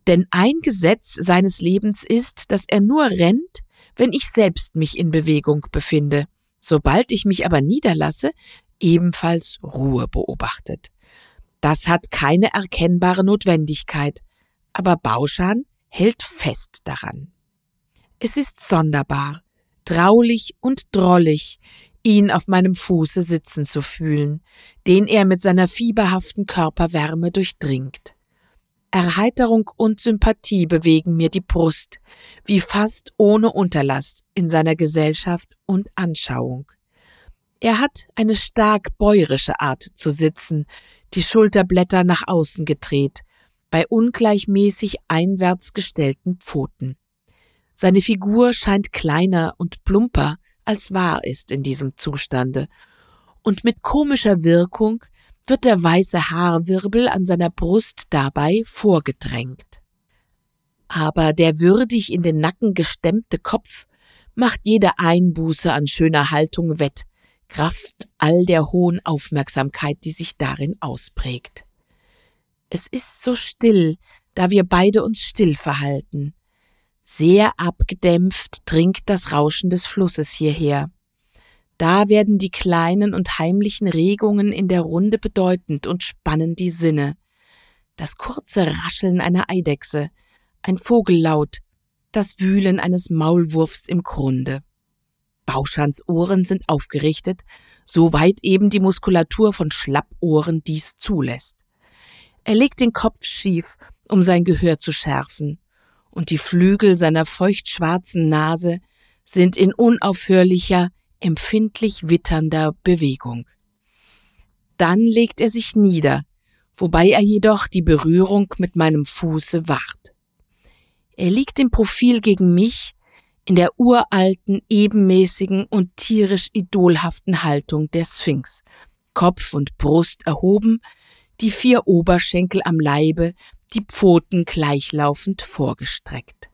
Denn ein Gesetz seines Lebens ist, dass er nur rennt, wenn ich selbst mich in Bewegung befinde, sobald ich mich aber niederlasse, ebenfalls Ruhe beobachtet. Das hat keine erkennbare Notwendigkeit, aber Bauschan hält fest daran. Es ist sonderbar, traulich und drollig, ihn auf meinem Fuße sitzen zu fühlen, den er mit seiner fieberhaften Körperwärme durchdringt. Erheiterung und Sympathie bewegen mir die Brust, wie fast ohne Unterlass in seiner Gesellschaft und Anschauung. Er hat eine stark bäuerische Art zu sitzen, die Schulterblätter nach außen gedreht, bei ungleichmäßig einwärts gestellten Pfoten. Seine Figur scheint kleiner und plumper, als wahr ist in diesem Zustande, und mit komischer Wirkung wird der weiße Haarwirbel an seiner Brust dabei vorgedrängt. Aber der würdig in den Nacken gestemmte Kopf macht jede Einbuße an schöner Haltung wett, Kraft all der hohen Aufmerksamkeit, die sich darin ausprägt. Es ist so still, da wir beide uns still verhalten. Sehr abgedämpft dringt das Rauschen des Flusses hierher. Da werden die kleinen und heimlichen Regungen in der Runde bedeutend und spannen die Sinne. Das kurze Rascheln einer Eidechse, ein Vogellaut, das Wühlen eines Maulwurfs im Grunde. Bauschans Ohren sind aufgerichtet, soweit eben die Muskulatur von Schlappohren dies zulässt. Er legt den Kopf schief, um sein Gehör zu schärfen und die Flügel seiner feuchtschwarzen Nase sind in unaufhörlicher, empfindlich witternder Bewegung. Dann legt er sich nieder, wobei er jedoch die Berührung mit meinem Fuße wahrt. Er liegt im Profil gegen mich, in der uralten, ebenmäßigen und tierisch idolhaften Haltung der Sphinx, Kopf und Brust erhoben, die vier Oberschenkel am Leibe die Pfoten gleichlaufend vorgestreckt.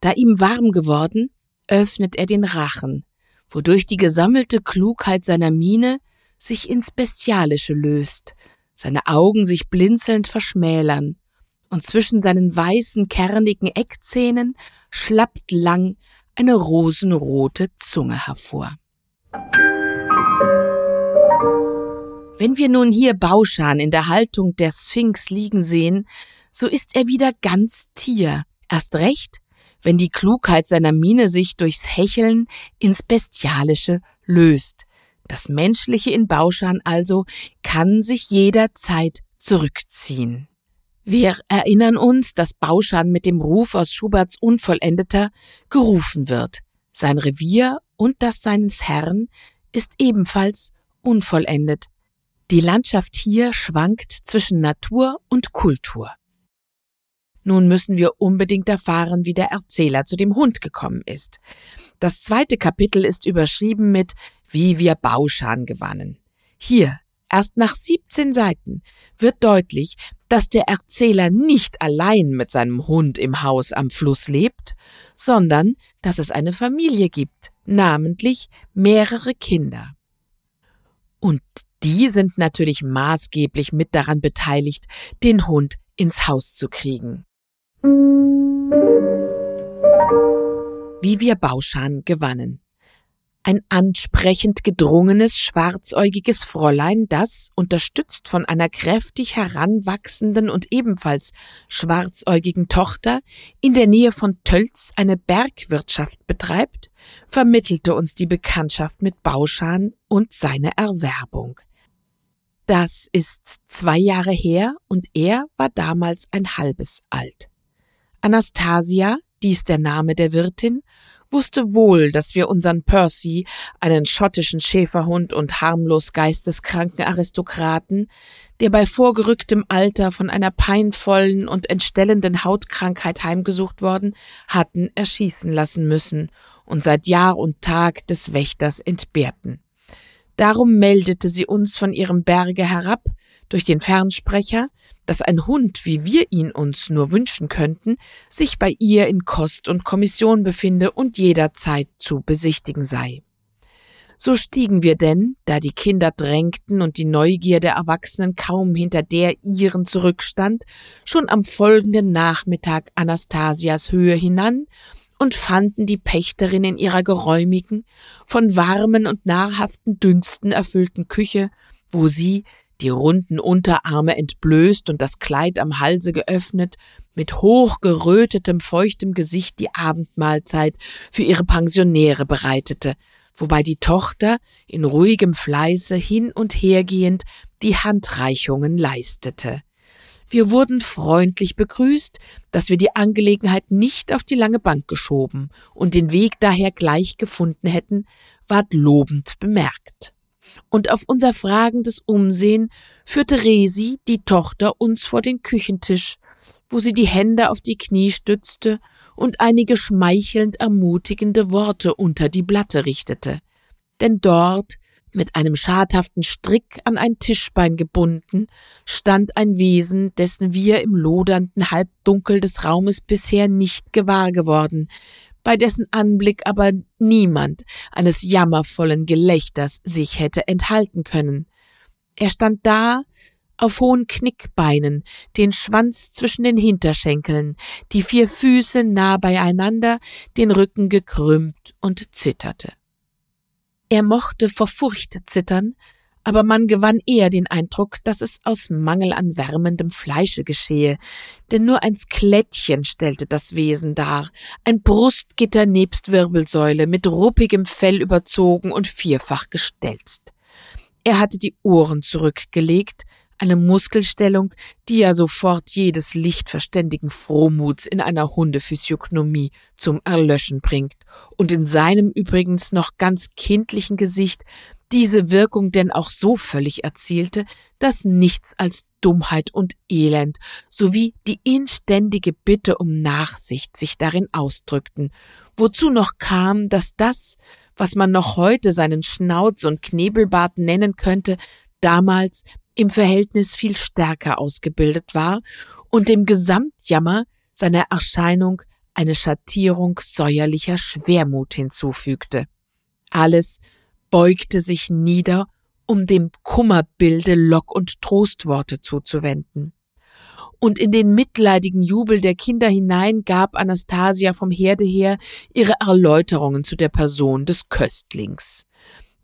Da ihm warm geworden, öffnet er den Rachen, wodurch die gesammelte Klugheit seiner Miene sich ins Bestialische löst, seine Augen sich blinzelnd verschmälern, und zwischen seinen weißen, kernigen Eckzähnen schlappt lang eine rosenrote Zunge hervor. Wenn wir nun hier Bauschan in der Haltung der Sphinx liegen sehen, so ist er wieder ganz Tier, erst recht, wenn die Klugheit seiner Miene sich durchs Hecheln ins Bestialische löst. Das Menschliche in Bauschan also kann sich jederzeit zurückziehen. Wir erinnern uns, dass Bauschan mit dem Ruf aus Schuberts Unvollendeter gerufen wird. Sein Revier und das seines Herrn ist ebenfalls unvollendet. Die Landschaft hier schwankt zwischen Natur und Kultur. Nun müssen wir unbedingt erfahren, wie der Erzähler zu dem Hund gekommen ist. Das zweite Kapitel ist überschrieben mit Wie wir Bauschan gewannen. Hier, erst nach 17 Seiten, wird deutlich, dass der Erzähler nicht allein mit seinem Hund im Haus am Fluss lebt, sondern dass es eine Familie gibt, namentlich mehrere Kinder. Und die sind natürlich maßgeblich mit daran beteiligt, den Hund ins Haus zu kriegen. Wie wir Bauschan gewannen. Ein ansprechend gedrungenes, schwarzäugiges Fräulein, das, unterstützt von einer kräftig heranwachsenden und ebenfalls schwarzäugigen Tochter, in der Nähe von Tölz eine Bergwirtschaft betreibt, vermittelte uns die Bekanntschaft mit Bauschan und seine Erwerbung. Das ist zwei Jahre her und er war damals ein halbes alt. Anastasia, dies der Name der Wirtin, wusste wohl, dass wir unseren Percy, einen schottischen Schäferhund und harmlos geisteskranken Aristokraten, der bei vorgerücktem Alter von einer peinvollen und entstellenden Hautkrankheit heimgesucht worden, hatten erschießen lassen müssen und seit Jahr und Tag des Wächters entbehrten. Darum meldete sie uns von ihrem Berge herab durch den Fernsprecher, dass ein Hund, wie wir ihn uns nur wünschen könnten, sich bei ihr in Kost und Kommission befinde und jederzeit zu besichtigen sei. So stiegen wir denn, da die Kinder drängten und die Neugier der Erwachsenen kaum hinter der ihren zurückstand, schon am folgenden Nachmittag Anastasias Höhe hinan und fanden die Pächterin in ihrer geräumigen, von warmen und nahrhaften Dünsten erfüllten Küche, wo sie, die runden Unterarme entblößt und das Kleid am Halse geöffnet, mit hochgerötetem, feuchtem Gesicht die Abendmahlzeit für ihre Pensionäre bereitete, wobei die Tochter in ruhigem Fleiße hin und hergehend die Handreichungen leistete. Wir wurden freundlich begrüßt, dass wir die Angelegenheit nicht auf die lange Bank geschoben und den Weg daher gleich gefunden hätten, ward lobend bemerkt und auf unser fragendes Umsehen führte Resi, die Tochter, uns vor den Küchentisch, wo sie die Hände auf die Knie stützte und einige schmeichelnd ermutigende Worte unter die Blatte richtete. Denn dort, mit einem schadhaften Strick an ein Tischbein gebunden, stand ein Wesen, dessen wir im lodernden Halbdunkel des Raumes bisher nicht gewahr geworden, bei dessen Anblick aber niemand eines jammervollen Gelächters sich hätte enthalten können. Er stand da, auf hohen Knickbeinen, den Schwanz zwischen den Hinterschenkeln, die vier Füße nah beieinander, den Rücken gekrümmt und zitterte. Er mochte vor Furcht zittern, aber man gewann eher den Eindruck, dass es aus Mangel an wärmendem Fleische geschehe, denn nur ein Skelettchen stellte das Wesen dar, ein Brustgitter nebst Wirbelsäule, mit ruppigem Fell überzogen und vierfach gestelzt. Er hatte die Ohren zurückgelegt, eine Muskelstellung, die ja sofort jedes lichtverständigen Frohmuts in einer Hundephysiognomie zum Erlöschen bringt. Und in seinem übrigens noch ganz kindlichen Gesicht diese Wirkung denn auch so völlig erzielte, dass nichts als Dummheit und Elend sowie die inständige Bitte um Nachsicht sich darin ausdrückten, wozu noch kam, dass das, was man noch heute seinen Schnauz und Knebelbart nennen könnte, damals im Verhältnis viel stärker ausgebildet war und dem Gesamtjammer seiner Erscheinung eine Schattierung säuerlicher Schwermut hinzufügte. Alles beugte sich nieder, um dem Kummerbilde Lock und Trostworte zuzuwenden. und in den mitleidigen Jubel der Kinder hinein gab Anastasia vom Herde her ihre Erläuterungen zu der Person des Köstlings.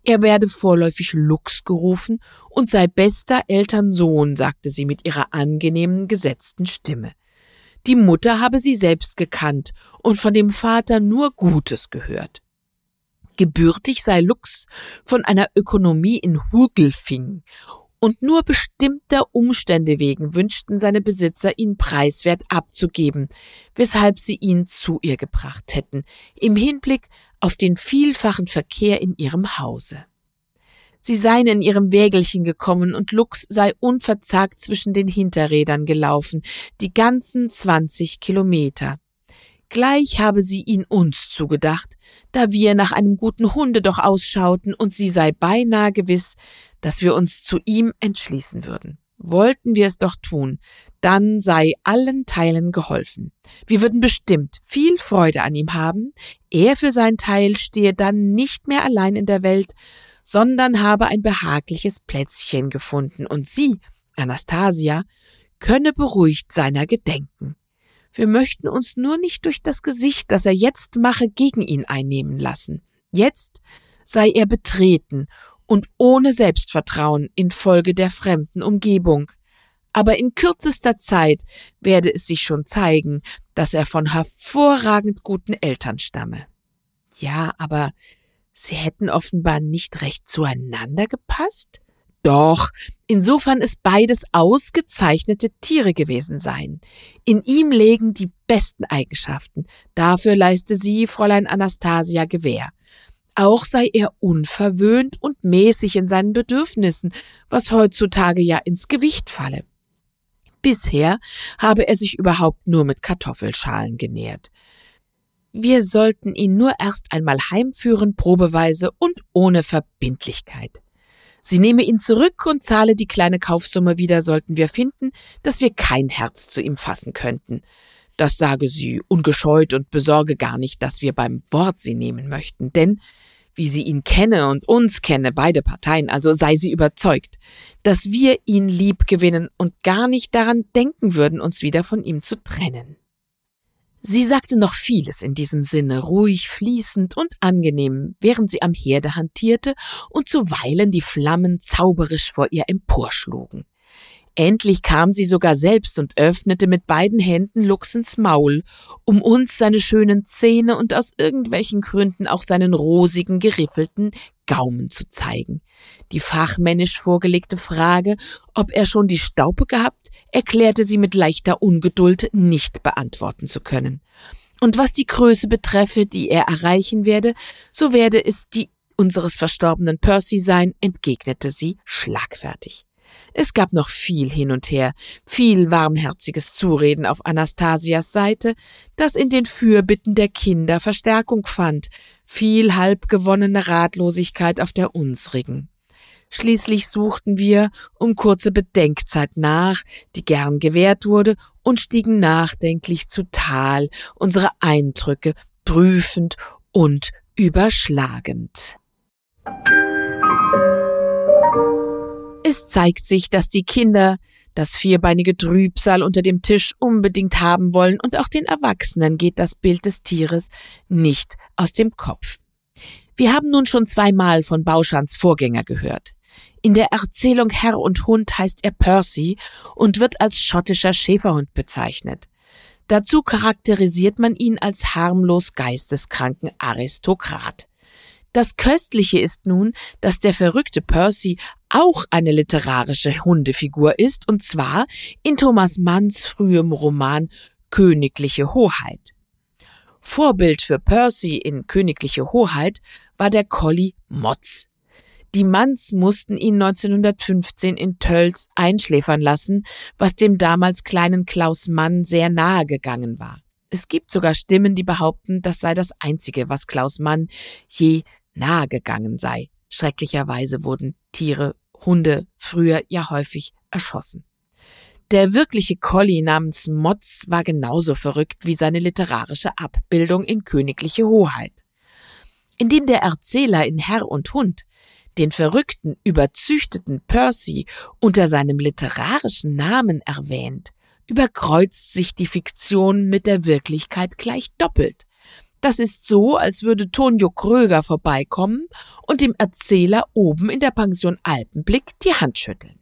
Er werde vorläufig Lux gerufen und sei bester Elternsohn, sagte sie mit ihrer angenehmen, gesetzten Stimme. Die Mutter habe sie selbst gekannt und von dem Vater nur Gutes gehört. Gebürtig sei Lux von einer Ökonomie in Hugelfing und nur bestimmter Umstände wegen wünschten seine Besitzer, ihn preiswert abzugeben, weshalb sie ihn zu ihr gebracht hätten, im Hinblick auf den vielfachen Verkehr in ihrem Hause. Sie seien in ihrem Wägelchen gekommen und Lux sei unverzagt zwischen den Hinterrädern gelaufen, die ganzen zwanzig Kilometer. Gleich habe sie ihn uns zugedacht, da wir nach einem guten Hunde doch ausschauten und sie sei beinahe gewiss, dass wir uns zu ihm entschließen würden. Wollten wir es doch tun, dann sei allen Teilen geholfen. Wir würden bestimmt viel Freude an ihm haben, er für sein Teil stehe dann nicht mehr allein in der Welt, sondern habe ein behagliches Plätzchen gefunden, und sie, Anastasia, könne beruhigt seiner gedenken. Wir möchten uns nur nicht durch das Gesicht, das er jetzt mache, gegen ihn einnehmen lassen. Jetzt sei er betreten und ohne Selbstvertrauen infolge der fremden Umgebung. Aber in kürzester Zeit werde es sich schon zeigen, dass er von hervorragend guten Eltern stamme. Ja, aber sie hätten offenbar nicht recht zueinander gepasst? Doch, insofern es beides ausgezeichnete Tiere gewesen seien. In ihm lägen die besten Eigenschaften. Dafür leiste sie Fräulein Anastasia Gewähr. Auch sei er unverwöhnt und mäßig in seinen Bedürfnissen, was heutzutage ja ins Gewicht falle. Bisher habe er sich überhaupt nur mit Kartoffelschalen genährt. Wir sollten ihn nur erst einmal heimführen, probeweise und ohne Verbindlichkeit. Sie nehme ihn zurück und zahle die kleine Kaufsumme wieder, sollten wir finden, dass wir kein Herz zu ihm fassen könnten. Das sage sie ungescheut und besorge gar nicht, dass wir beim Wort sie nehmen möchten, denn wie sie ihn kenne und uns kenne, beide Parteien, also sei sie überzeugt, dass wir ihn lieb gewinnen und gar nicht daran denken würden, uns wieder von ihm zu trennen. Sie sagte noch vieles in diesem Sinne, ruhig, fließend und angenehm, während sie am Herde hantierte und zuweilen die Flammen zauberisch vor ihr emporschlugen. Endlich kam sie sogar selbst und öffnete mit beiden Händen Luxens Maul, um uns seine schönen Zähne und aus irgendwelchen Gründen auch seinen rosigen, geriffelten Gaumen zu zeigen. Die fachmännisch vorgelegte Frage, ob er schon die Staupe gehabt, erklärte sie mit leichter Ungeduld nicht beantworten zu können. Und was die Größe betreffe, die er erreichen werde, so werde es die unseres verstorbenen Percy sein, entgegnete sie schlagfertig. Es gab noch viel hin und her, viel warmherziges Zureden auf Anastasias Seite, das in den Fürbitten der Kinder Verstärkung fand, viel halbgewonnene Ratlosigkeit auf der unsrigen. Schließlich suchten wir um kurze Bedenkzeit nach, die gern gewährt wurde, und stiegen nachdenklich zu Tal, unsere Eindrücke prüfend und überschlagend. Es zeigt sich, dass die Kinder das vierbeinige Trübsal unter dem Tisch unbedingt haben wollen und auch den Erwachsenen geht das Bild des Tieres nicht aus dem Kopf. Wir haben nun schon zweimal von Bauschans Vorgänger gehört. In der Erzählung Herr und Hund heißt er Percy und wird als schottischer Schäferhund bezeichnet. Dazu charakterisiert man ihn als harmlos geisteskranken Aristokrat. Das Köstliche ist nun, dass der verrückte Percy auch eine literarische Hundefigur ist, und zwar in Thomas Manns frühem Roman Königliche Hoheit. Vorbild für Percy in Königliche Hoheit war der Collie Motz. Die Manns mussten ihn 1915 in Tölz einschläfern lassen, was dem damals kleinen Klaus Mann sehr nahe gegangen war. Es gibt sogar Stimmen, die behaupten, das sei das Einzige, was Klaus Mann je nahe gegangen sei. Schrecklicherweise wurden Tiere, Hunde früher ja häufig erschossen. Der wirkliche Collie namens Motz war genauso verrückt wie seine literarische Abbildung in Königliche Hoheit. Indem der Erzähler in Herr und Hund den verrückten, überzüchteten Percy unter seinem literarischen Namen erwähnt, überkreuzt sich die Fiktion mit der Wirklichkeit gleich doppelt. Das ist so, als würde Tonio Kröger vorbeikommen und dem Erzähler oben in der Pension Alpenblick die Hand schütteln.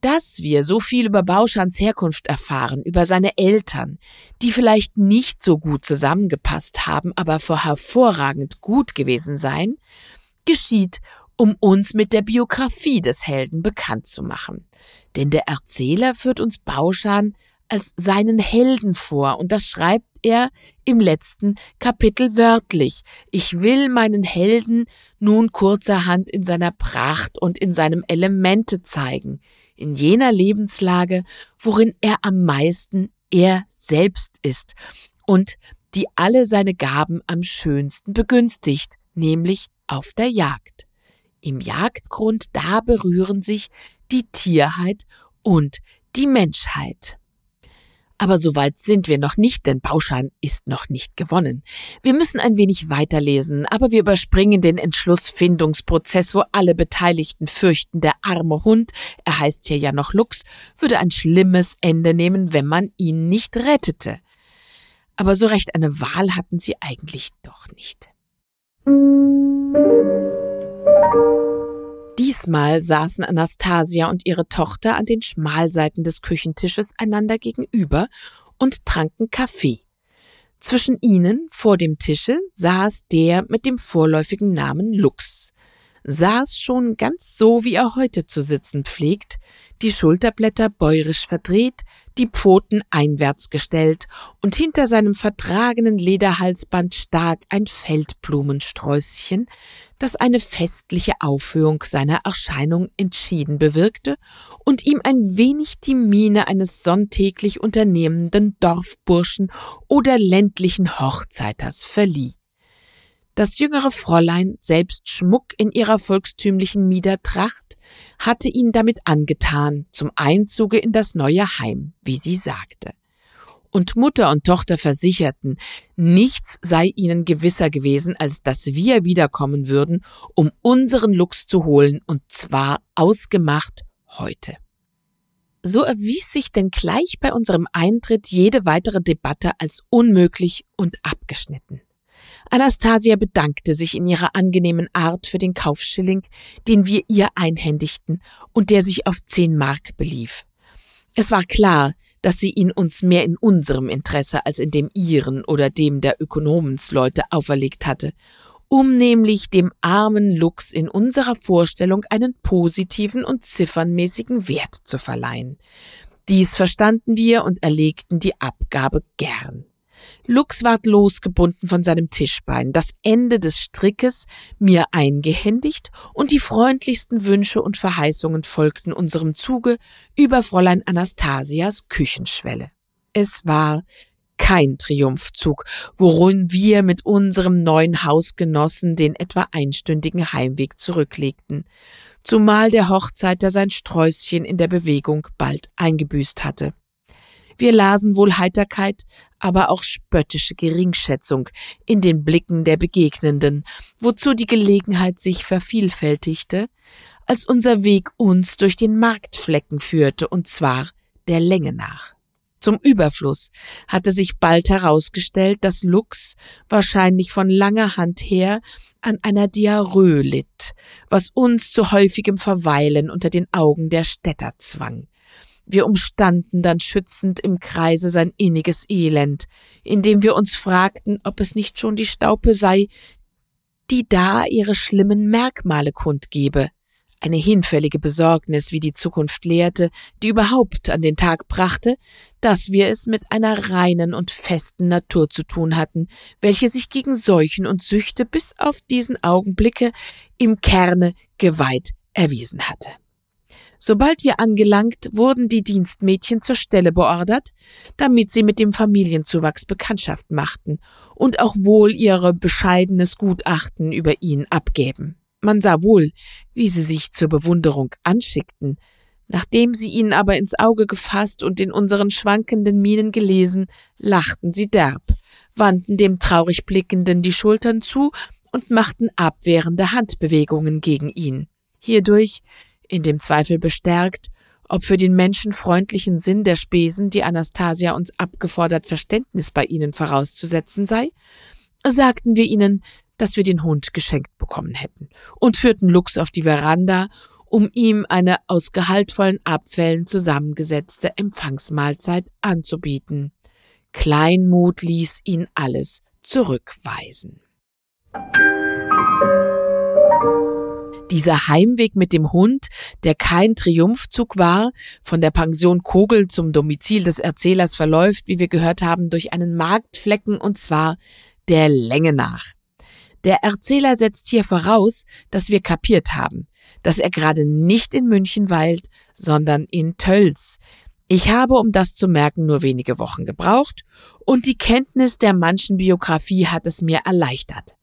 Dass wir so viel über Bauschans Herkunft erfahren, über seine Eltern, die vielleicht nicht so gut zusammengepasst haben, aber vor hervorragend gut gewesen seien, geschieht, um uns mit der Biografie des Helden bekannt zu machen. Denn der Erzähler führt uns Bauschan als seinen Helden vor, und das schreibt er im letzten Kapitel wörtlich. Ich will meinen Helden nun kurzerhand in seiner Pracht und in seinem Elemente zeigen, in jener Lebenslage, worin er am meisten er selbst ist und die alle seine Gaben am schönsten begünstigt, nämlich auf der Jagd. Im Jagdgrund da berühren sich die Tierheit und die Menschheit. Aber so weit sind wir noch nicht, denn Bauschein ist noch nicht gewonnen. Wir müssen ein wenig weiterlesen, aber wir überspringen den Entschlussfindungsprozess, wo alle Beteiligten fürchten, der arme Hund, er heißt hier ja noch Lux, würde ein schlimmes Ende nehmen, wenn man ihn nicht rettete. Aber so recht eine Wahl hatten sie eigentlich doch nicht. Diesmal saßen Anastasia und ihre Tochter an den Schmalseiten des Küchentisches einander gegenüber und tranken Kaffee. Zwischen ihnen, vor dem Tische, saß der mit dem vorläufigen Namen Lux saß schon ganz so, wie er heute zu sitzen pflegt, die Schulterblätter bäurisch verdreht, die Pfoten einwärts gestellt und hinter seinem vertragenen Lederhalsband stak ein Feldblumensträußchen, das eine festliche Aufhöhung seiner Erscheinung entschieden bewirkte und ihm ein wenig die Miene eines sonntäglich unternehmenden Dorfburschen oder ländlichen Hochzeiters verlieh. Das jüngere Fräulein, selbst Schmuck in ihrer volkstümlichen Miedertracht, hatte ihn damit angetan, zum Einzuge in das neue Heim, wie sie sagte. Und Mutter und Tochter versicherten, nichts sei ihnen gewisser gewesen, als dass wir wiederkommen würden, um unseren Lux zu holen, und zwar ausgemacht heute. So erwies sich denn gleich bei unserem Eintritt jede weitere Debatte als unmöglich und abgeschnitten. Anastasia bedankte sich in ihrer angenehmen Art für den Kaufschilling, den wir ihr einhändigten und der sich auf zehn Mark belief. Es war klar, dass sie ihn uns mehr in unserem Interesse als in dem ihren oder dem der Ökonomensleute auferlegt hatte, um nämlich dem armen Lux in unserer Vorstellung einen positiven und ziffernmäßigen Wert zu verleihen. Dies verstanden wir und erlegten die Abgabe gern. Lux ward losgebunden von seinem Tischbein, das Ende des Strickes mir eingehändigt, und die freundlichsten Wünsche und Verheißungen folgten unserem Zuge über Fräulein Anastasias Küchenschwelle. Es war kein Triumphzug, worin wir mit unserem neuen Hausgenossen den etwa einstündigen Heimweg zurücklegten, zumal der Hochzeiter sein Sträußchen in der Bewegung bald eingebüßt hatte. Wir lasen wohl Heiterkeit, aber auch spöttische Geringschätzung in den Blicken der Begegnenden, wozu die Gelegenheit sich vervielfältigte, als unser Weg uns durch den Marktflecken führte, und zwar der Länge nach. Zum Überfluss hatte sich bald herausgestellt, dass Lux wahrscheinlich von langer Hand her an einer Diarrhoe litt, was uns zu häufigem Verweilen unter den Augen der Städter zwang. Wir umstanden dann schützend im Kreise sein inniges Elend, indem wir uns fragten, ob es nicht schon die Staupe sei, die da ihre schlimmen Merkmale kundgebe. Eine hinfällige Besorgnis, wie die Zukunft lehrte, die überhaupt an den Tag brachte, dass wir es mit einer reinen und festen Natur zu tun hatten, welche sich gegen Seuchen und Süchte bis auf diesen Augenblicke im Kerne geweiht erwiesen hatte. Sobald wir angelangt, wurden die Dienstmädchen zur Stelle beordert, damit sie mit dem Familienzuwachs Bekanntschaft machten und auch wohl ihre bescheidenes Gutachten über ihn abgäben. Man sah wohl, wie sie sich zur Bewunderung anschickten. Nachdem sie ihn aber ins Auge gefasst und in unseren schwankenden Mienen gelesen, lachten sie derb, wandten dem traurig Blickenden die Schultern zu und machten abwehrende Handbewegungen gegen ihn. Hierdurch in dem Zweifel bestärkt, ob für den menschenfreundlichen Sinn der Spesen, die Anastasia uns abgefordert Verständnis bei ihnen vorauszusetzen sei, sagten wir ihnen, dass wir den Hund geschenkt bekommen hätten und führten Lux auf die Veranda, um ihm eine aus gehaltvollen Abfällen zusammengesetzte Empfangsmahlzeit anzubieten. Kleinmut ließ ihn alles zurückweisen. Dieser Heimweg mit dem Hund, der kein Triumphzug war, von der Pension Kogel zum Domizil des Erzählers verläuft, wie wir gehört haben, durch einen Marktflecken und zwar der Länge nach. Der Erzähler setzt hier voraus, dass wir kapiert haben, dass er gerade nicht in München weilt, sondern in Tölz. Ich habe, um das zu merken, nur wenige Wochen gebraucht und die Kenntnis der manchen Biografie hat es mir erleichtert.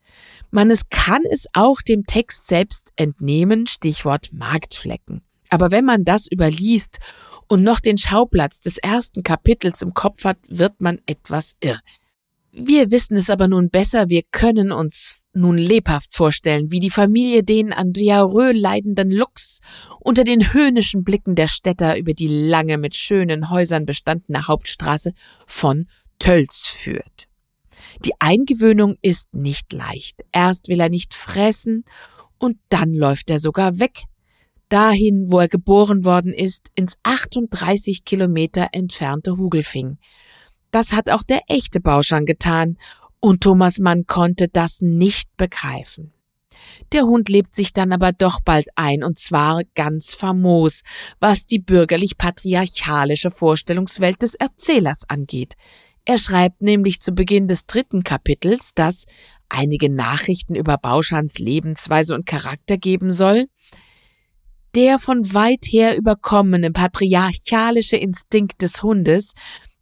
Man es kann es auch dem Text selbst entnehmen, Stichwort Marktflecken. Aber wenn man das überliest und noch den Schauplatz des ersten Kapitels im Kopf hat, wird man etwas irr. Wir wissen es aber nun besser, wir können uns nun lebhaft vorstellen, wie die Familie den an Diarrhoe leidenden Lux unter den höhnischen Blicken der Städter über die lange mit schönen Häusern bestandene Hauptstraße von Tölz führt. Die Eingewöhnung ist nicht leicht. Erst will er nicht fressen und dann läuft er sogar weg. Dahin, wo er geboren worden ist, ins 38 Kilometer entfernte Hugelfing. Das hat auch der echte Bauschan getan und Thomas Mann konnte das nicht begreifen. Der Hund lebt sich dann aber doch bald ein, und zwar ganz famos, was die bürgerlich-patriarchalische Vorstellungswelt des Erzählers angeht. Er schreibt nämlich zu Beginn des dritten Kapitels, dass einige Nachrichten über Bauschans Lebensweise und Charakter geben soll. Der von weit her überkommene patriarchalische Instinkt des Hundes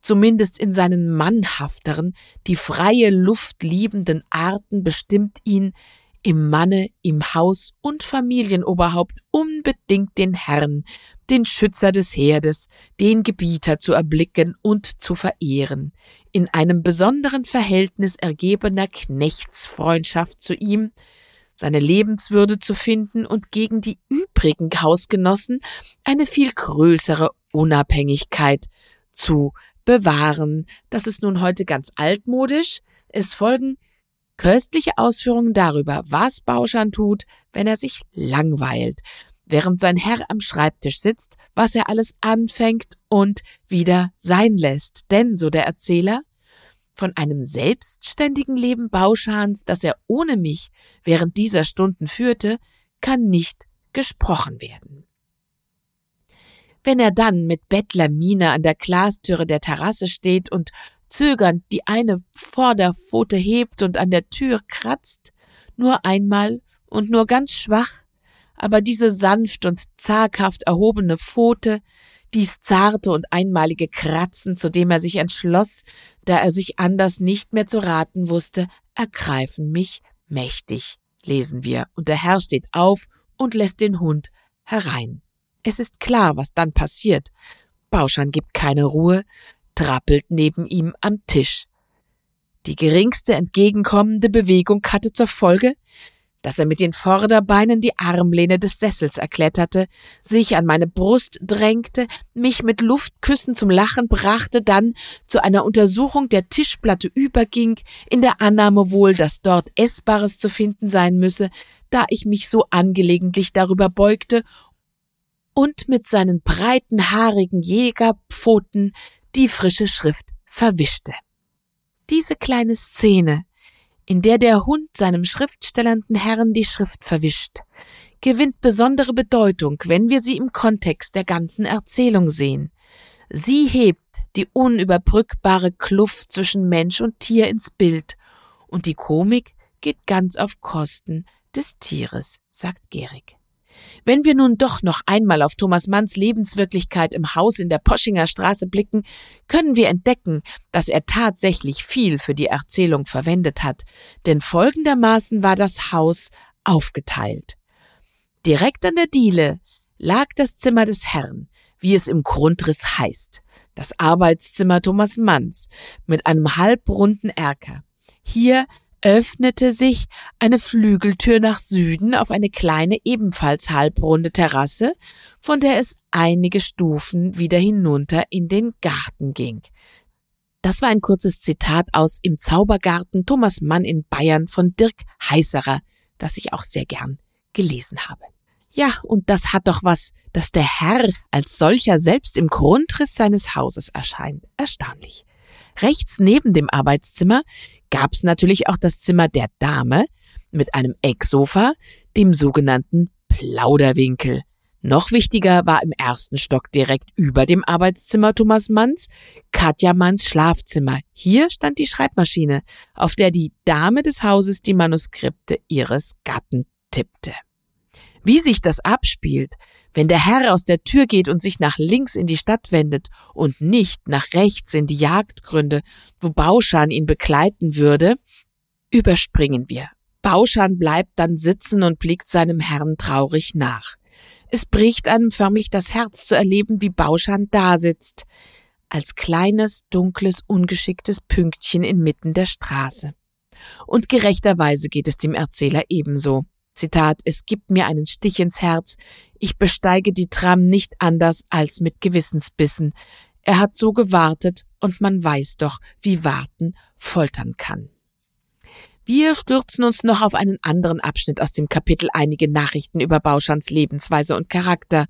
zumindest in seinen mannhafteren, die freie Luft liebenden Arten bestimmt ihn, im Manne, im Haus und Familienoberhaupt unbedingt den Herrn, den Schützer des Herdes, den Gebieter zu erblicken und zu verehren, in einem besonderen Verhältnis ergebener Knechtsfreundschaft zu ihm, seine Lebenswürde zu finden und gegen die übrigen Hausgenossen eine viel größere Unabhängigkeit zu bewahren. Das ist nun heute ganz altmodisch. Es folgen köstliche Ausführungen darüber, was Bauschan tut, wenn er sich langweilt, während sein Herr am Schreibtisch sitzt, was er alles anfängt und wieder sein lässt. Denn, so der Erzähler, von einem selbstständigen Leben Bauschans, das er ohne mich während dieser Stunden führte, kann nicht gesprochen werden. Wenn er dann mit Bettlermiene an der Glastüre der Terrasse steht und zögernd die eine Vorderpfote hebt und an der Tür kratzt, nur einmal und nur ganz schwach, aber diese sanft und zaghaft erhobene Pfote, dies zarte und einmalige Kratzen, zu dem er sich entschloss, da er sich anders nicht mehr zu raten wusste, ergreifen mich mächtig, lesen wir, und der Herr steht auf und lässt den Hund herein. Es ist klar, was dann passiert. Bauschan gibt keine Ruhe, trappelt neben ihm am Tisch. Die geringste entgegenkommende Bewegung hatte zur Folge, dass er mit den Vorderbeinen die Armlehne des Sessels erkletterte, sich an meine Brust drängte, mich mit Luftküssen zum Lachen brachte, dann zu einer Untersuchung der Tischplatte überging, in der Annahme wohl, dass dort Essbares zu finden sein müsse, da ich mich so angelegentlich darüber beugte und mit seinen breiten, haarigen Jägerpfoten die frische Schrift verwischte. Diese kleine Szene, in der der Hund seinem schriftstellernden Herrn die Schrift verwischt, gewinnt besondere Bedeutung, wenn wir sie im Kontext der ganzen Erzählung sehen. Sie hebt die unüberbrückbare Kluft zwischen Mensch und Tier ins Bild, und die Komik geht ganz auf Kosten des Tieres, sagt Gerig. Wenn wir nun doch noch einmal auf Thomas Manns Lebenswirklichkeit im Haus in der Poschinger Straße blicken, können wir entdecken, dass er tatsächlich viel für die Erzählung verwendet hat, denn folgendermaßen war das Haus aufgeteilt. Direkt an der Diele lag das Zimmer des Herrn, wie es im Grundriss heißt, das Arbeitszimmer Thomas Manns mit einem halbrunden Erker. Hier öffnete sich eine Flügeltür nach Süden auf eine kleine, ebenfalls halbrunde Terrasse, von der es einige Stufen wieder hinunter in den Garten ging. Das war ein kurzes Zitat aus Im Zaubergarten Thomas Mann in Bayern von Dirk Heißerer, das ich auch sehr gern gelesen habe. Ja, und das hat doch was, dass der Herr als solcher selbst im Grundriss seines Hauses erscheint. Erstaunlich. Rechts neben dem Arbeitszimmer gab es natürlich auch das Zimmer der Dame mit einem Ecksofa, dem sogenannten Plauderwinkel. Noch wichtiger war im ersten Stock direkt über dem Arbeitszimmer Thomas Manns Katja Manns Schlafzimmer. Hier stand die Schreibmaschine, auf der die Dame des Hauses die Manuskripte ihres Gatten tippte. Wie sich das abspielt, wenn der Herr aus der Tür geht und sich nach links in die Stadt wendet und nicht nach rechts in die Jagdgründe, wo Bauschan ihn begleiten würde, überspringen wir. Bauschan bleibt dann sitzen und blickt seinem Herrn traurig nach. Es bricht einem förmlich das Herz zu erleben, wie Bauschan dasitzt, als kleines, dunkles, ungeschicktes Pünktchen inmitten der Straße. Und gerechterweise geht es dem Erzähler ebenso. Zitat, es gibt mir einen Stich ins Herz, ich besteige die Tram nicht anders als mit Gewissensbissen. Er hat so gewartet, und man weiß doch, wie warten foltern kann. Wir stürzen uns noch auf einen anderen Abschnitt aus dem Kapitel einige Nachrichten über Bauschans Lebensweise und Charakter.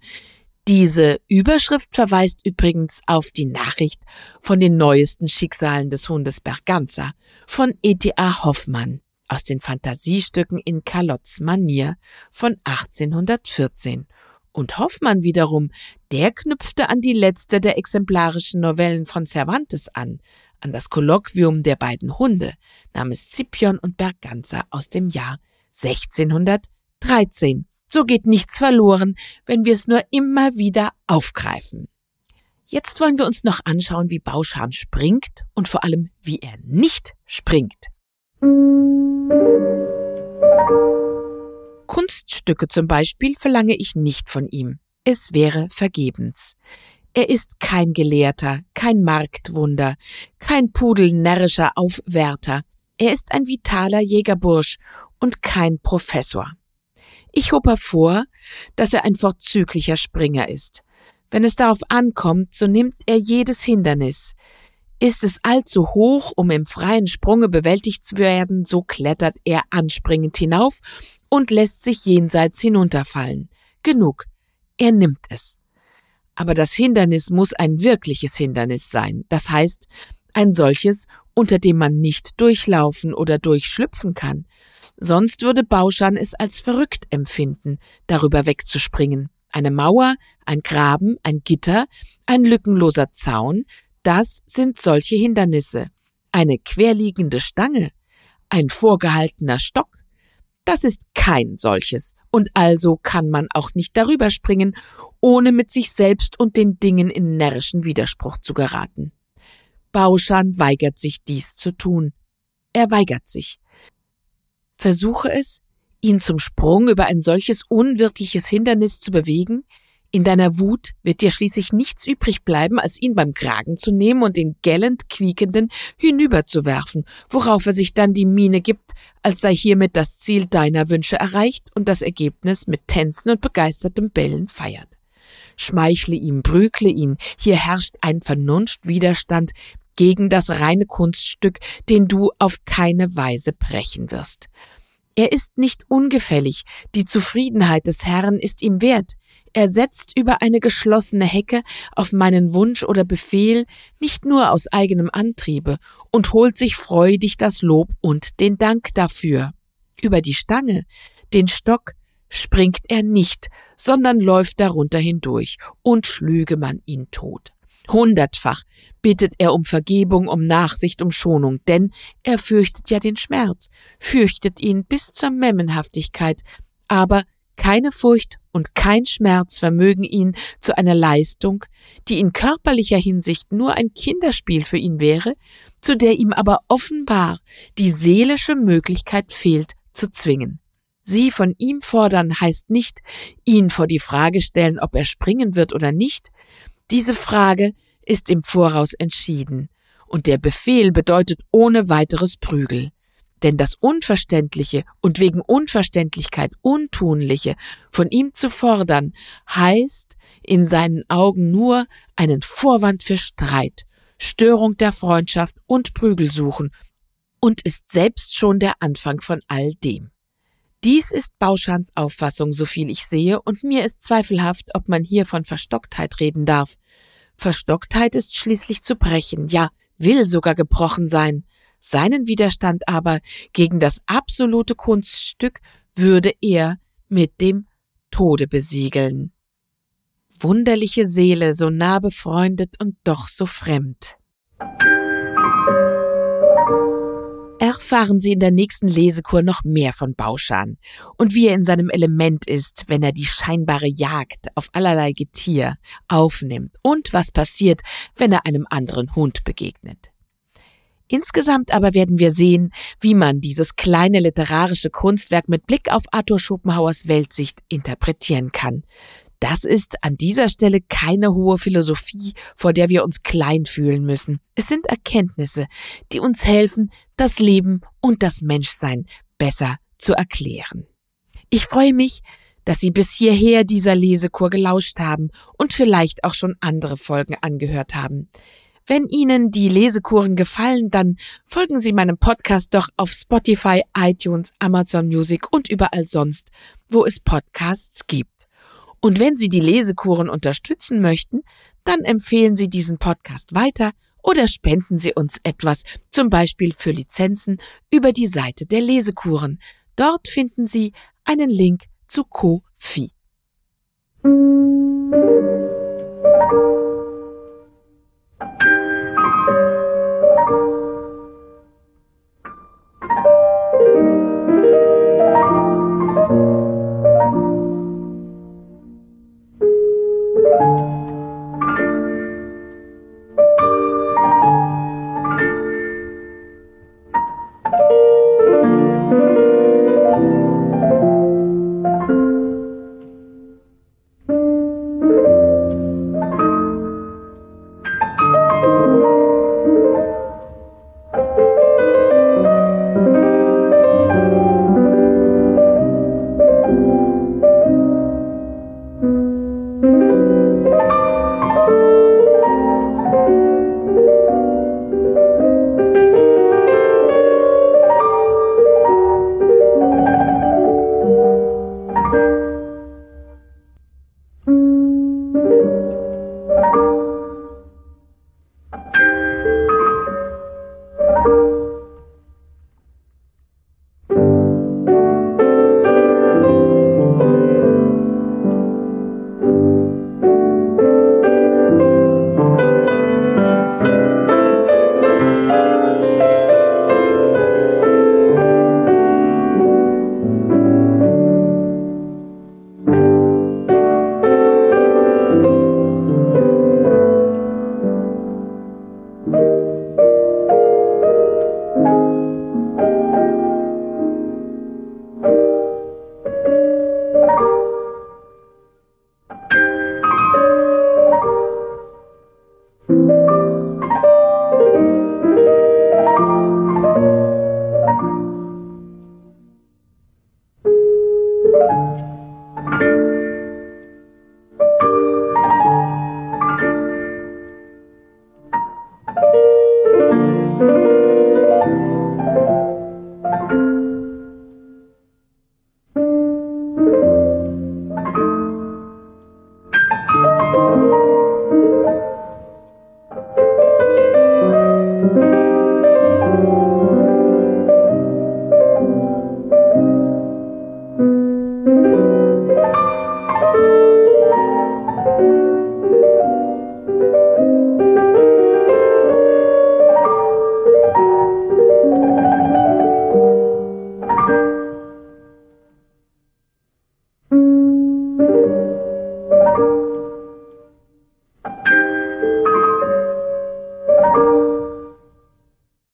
Diese Überschrift verweist übrigens auf die Nachricht von den neuesten Schicksalen des Hundes Berganza von E.T.A. Hoffmann aus den Fantasiestücken in Carlots Manier von 1814. Und Hoffmann wiederum, der knüpfte an die letzte der exemplarischen Novellen von Cervantes an, an das Kolloquium der beiden Hunde, namens Scipion und Berganza aus dem Jahr 1613. So geht nichts verloren, wenn wir es nur immer wieder aufgreifen. Jetzt wollen wir uns noch anschauen, wie Bauschan springt und vor allem, wie er nicht springt. Kunststücke zum Beispiel verlange ich nicht von ihm. Es wäre vergebens. Er ist kein Gelehrter, kein Marktwunder, kein pudelnärrischer Aufwärter. Er ist ein vitaler Jägerbursch und kein Professor. Ich hob hervor, dass er ein vorzüglicher Springer ist. Wenn es darauf ankommt, so nimmt er jedes Hindernis. Ist es allzu hoch, um im freien Sprunge bewältigt zu werden, so klettert er anspringend hinauf und lässt sich jenseits hinunterfallen. Genug. Er nimmt es. Aber das Hindernis muss ein wirkliches Hindernis sein, das heißt ein solches, unter dem man nicht durchlaufen oder durchschlüpfen kann. Sonst würde Bauschan es als verrückt empfinden, darüber wegzuspringen. Eine Mauer, ein Graben, ein Gitter, ein lückenloser Zaun, das sind solche Hindernisse. Eine querliegende Stange, ein vorgehaltener Stock, das ist kein solches, und also kann man auch nicht darüber springen, ohne mit sich selbst und den Dingen in närrischen Widerspruch zu geraten. Bauschan weigert sich dies zu tun. Er weigert sich. Versuche es, ihn zum Sprung über ein solches unwirtliches Hindernis zu bewegen, in deiner Wut wird dir schließlich nichts übrig bleiben, als ihn beim Kragen zu nehmen und den gellend quiekenden hinüberzuwerfen, worauf er sich dann die Miene gibt, als sei hiermit das Ziel deiner Wünsche erreicht und das Ergebnis mit Tänzen und begeistertem Bellen feiert. Schmeichle ihm, prügle ihn, hier herrscht ein Vernunftwiderstand gegen das reine Kunststück, den du auf keine Weise brechen wirst. Er ist nicht ungefällig, die Zufriedenheit des Herrn ist ihm wert. Er setzt über eine geschlossene Hecke auf meinen Wunsch oder Befehl nicht nur aus eigenem Antriebe und holt sich freudig das Lob und den Dank dafür. Über die Stange, den Stock, springt er nicht, sondern läuft darunter hindurch, und schlüge man ihn tot. Hundertfach bittet er um Vergebung, um Nachsicht, um Schonung, denn er fürchtet ja den Schmerz, fürchtet ihn bis zur Memmenhaftigkeit, aber keine Furcht und kein Schmerz vermögen ihn zu einer Leistung, die in körperlicher Hinsicht nur ein Kinderspiel für ihn wäre, zu der ihm aber offenbar die seelische Möglichkeit fehlt, zu zwingen. Sie von ihm fordern heißt nicht, ihn vor die Frage stellen, ob er springen wird oder nicht, diese Frage ist im Voraus entschieden, und der Befehl bedeutet ohne weiteres Prügel. denn das Unverständliche und wegen Unverständlichkeit Untunliche von ihm zu fordern, heißt in seinen Augen nur einen Vorwand für Streit, Störung der Freundschaft und Prügel suchen und ist selbst schon der Anfang von all dem. Dies ist Bauschans Auffassung, so viel ich sehe, und mir ist zweifelhaft, ob man hier von Verstocktheit reden darf. Verstocktheit ist schließlich zu brechen, ja, will sogar gebrochen sein. Seinen Widerstand aber gegen das absolute Kunststück würde er mit dem Tode besiegeln. Wunderliche Seele, so nah befreundet und doch so fremd. Erfahren Sie in der nächsten Lesekur noch mehr von Bauschan und wie er in seinem Element ist, wenn er die scheinbare Jagd auf allerlei Getier aufnimmt und was passiert, wenn er einem anderen Hund begegnet. Insgesamt aber werden wir sehen, wie man dieses kleine literarische Kunstwerk mit Blick auf Arthur Schopenhauers Weltsicht interpretieren kann. Das ist an dieser Stelle keine hohe Philosophie, vor der wir uns klein fühlen müssen. Es sind Erkenntnisse, die uns helfen, das Leben und das Menschsein besser zu erklären. Ich freue mich, dass Sie bis hierher dieser Lesekur gelauscht haben und vielleicht auch schon andere Folgen angehört haben. Wenn Ihnen die Lesekuren gefallen, dann folgen Sie meinem Podcast doch auf Spotify, iTunes, Amazon Music und überall sonst, wo es Podcasts gibt. Und wenn Sie die Lesekuren unterstützen möchten, dann empfehlen Sie diesen Podcast weiter oder spenden Sie uns etwas, zum Beispiel für Lizenzen, über die Seite der Lesekuren. Dort finden Sie einen Link zu Ko-Fi.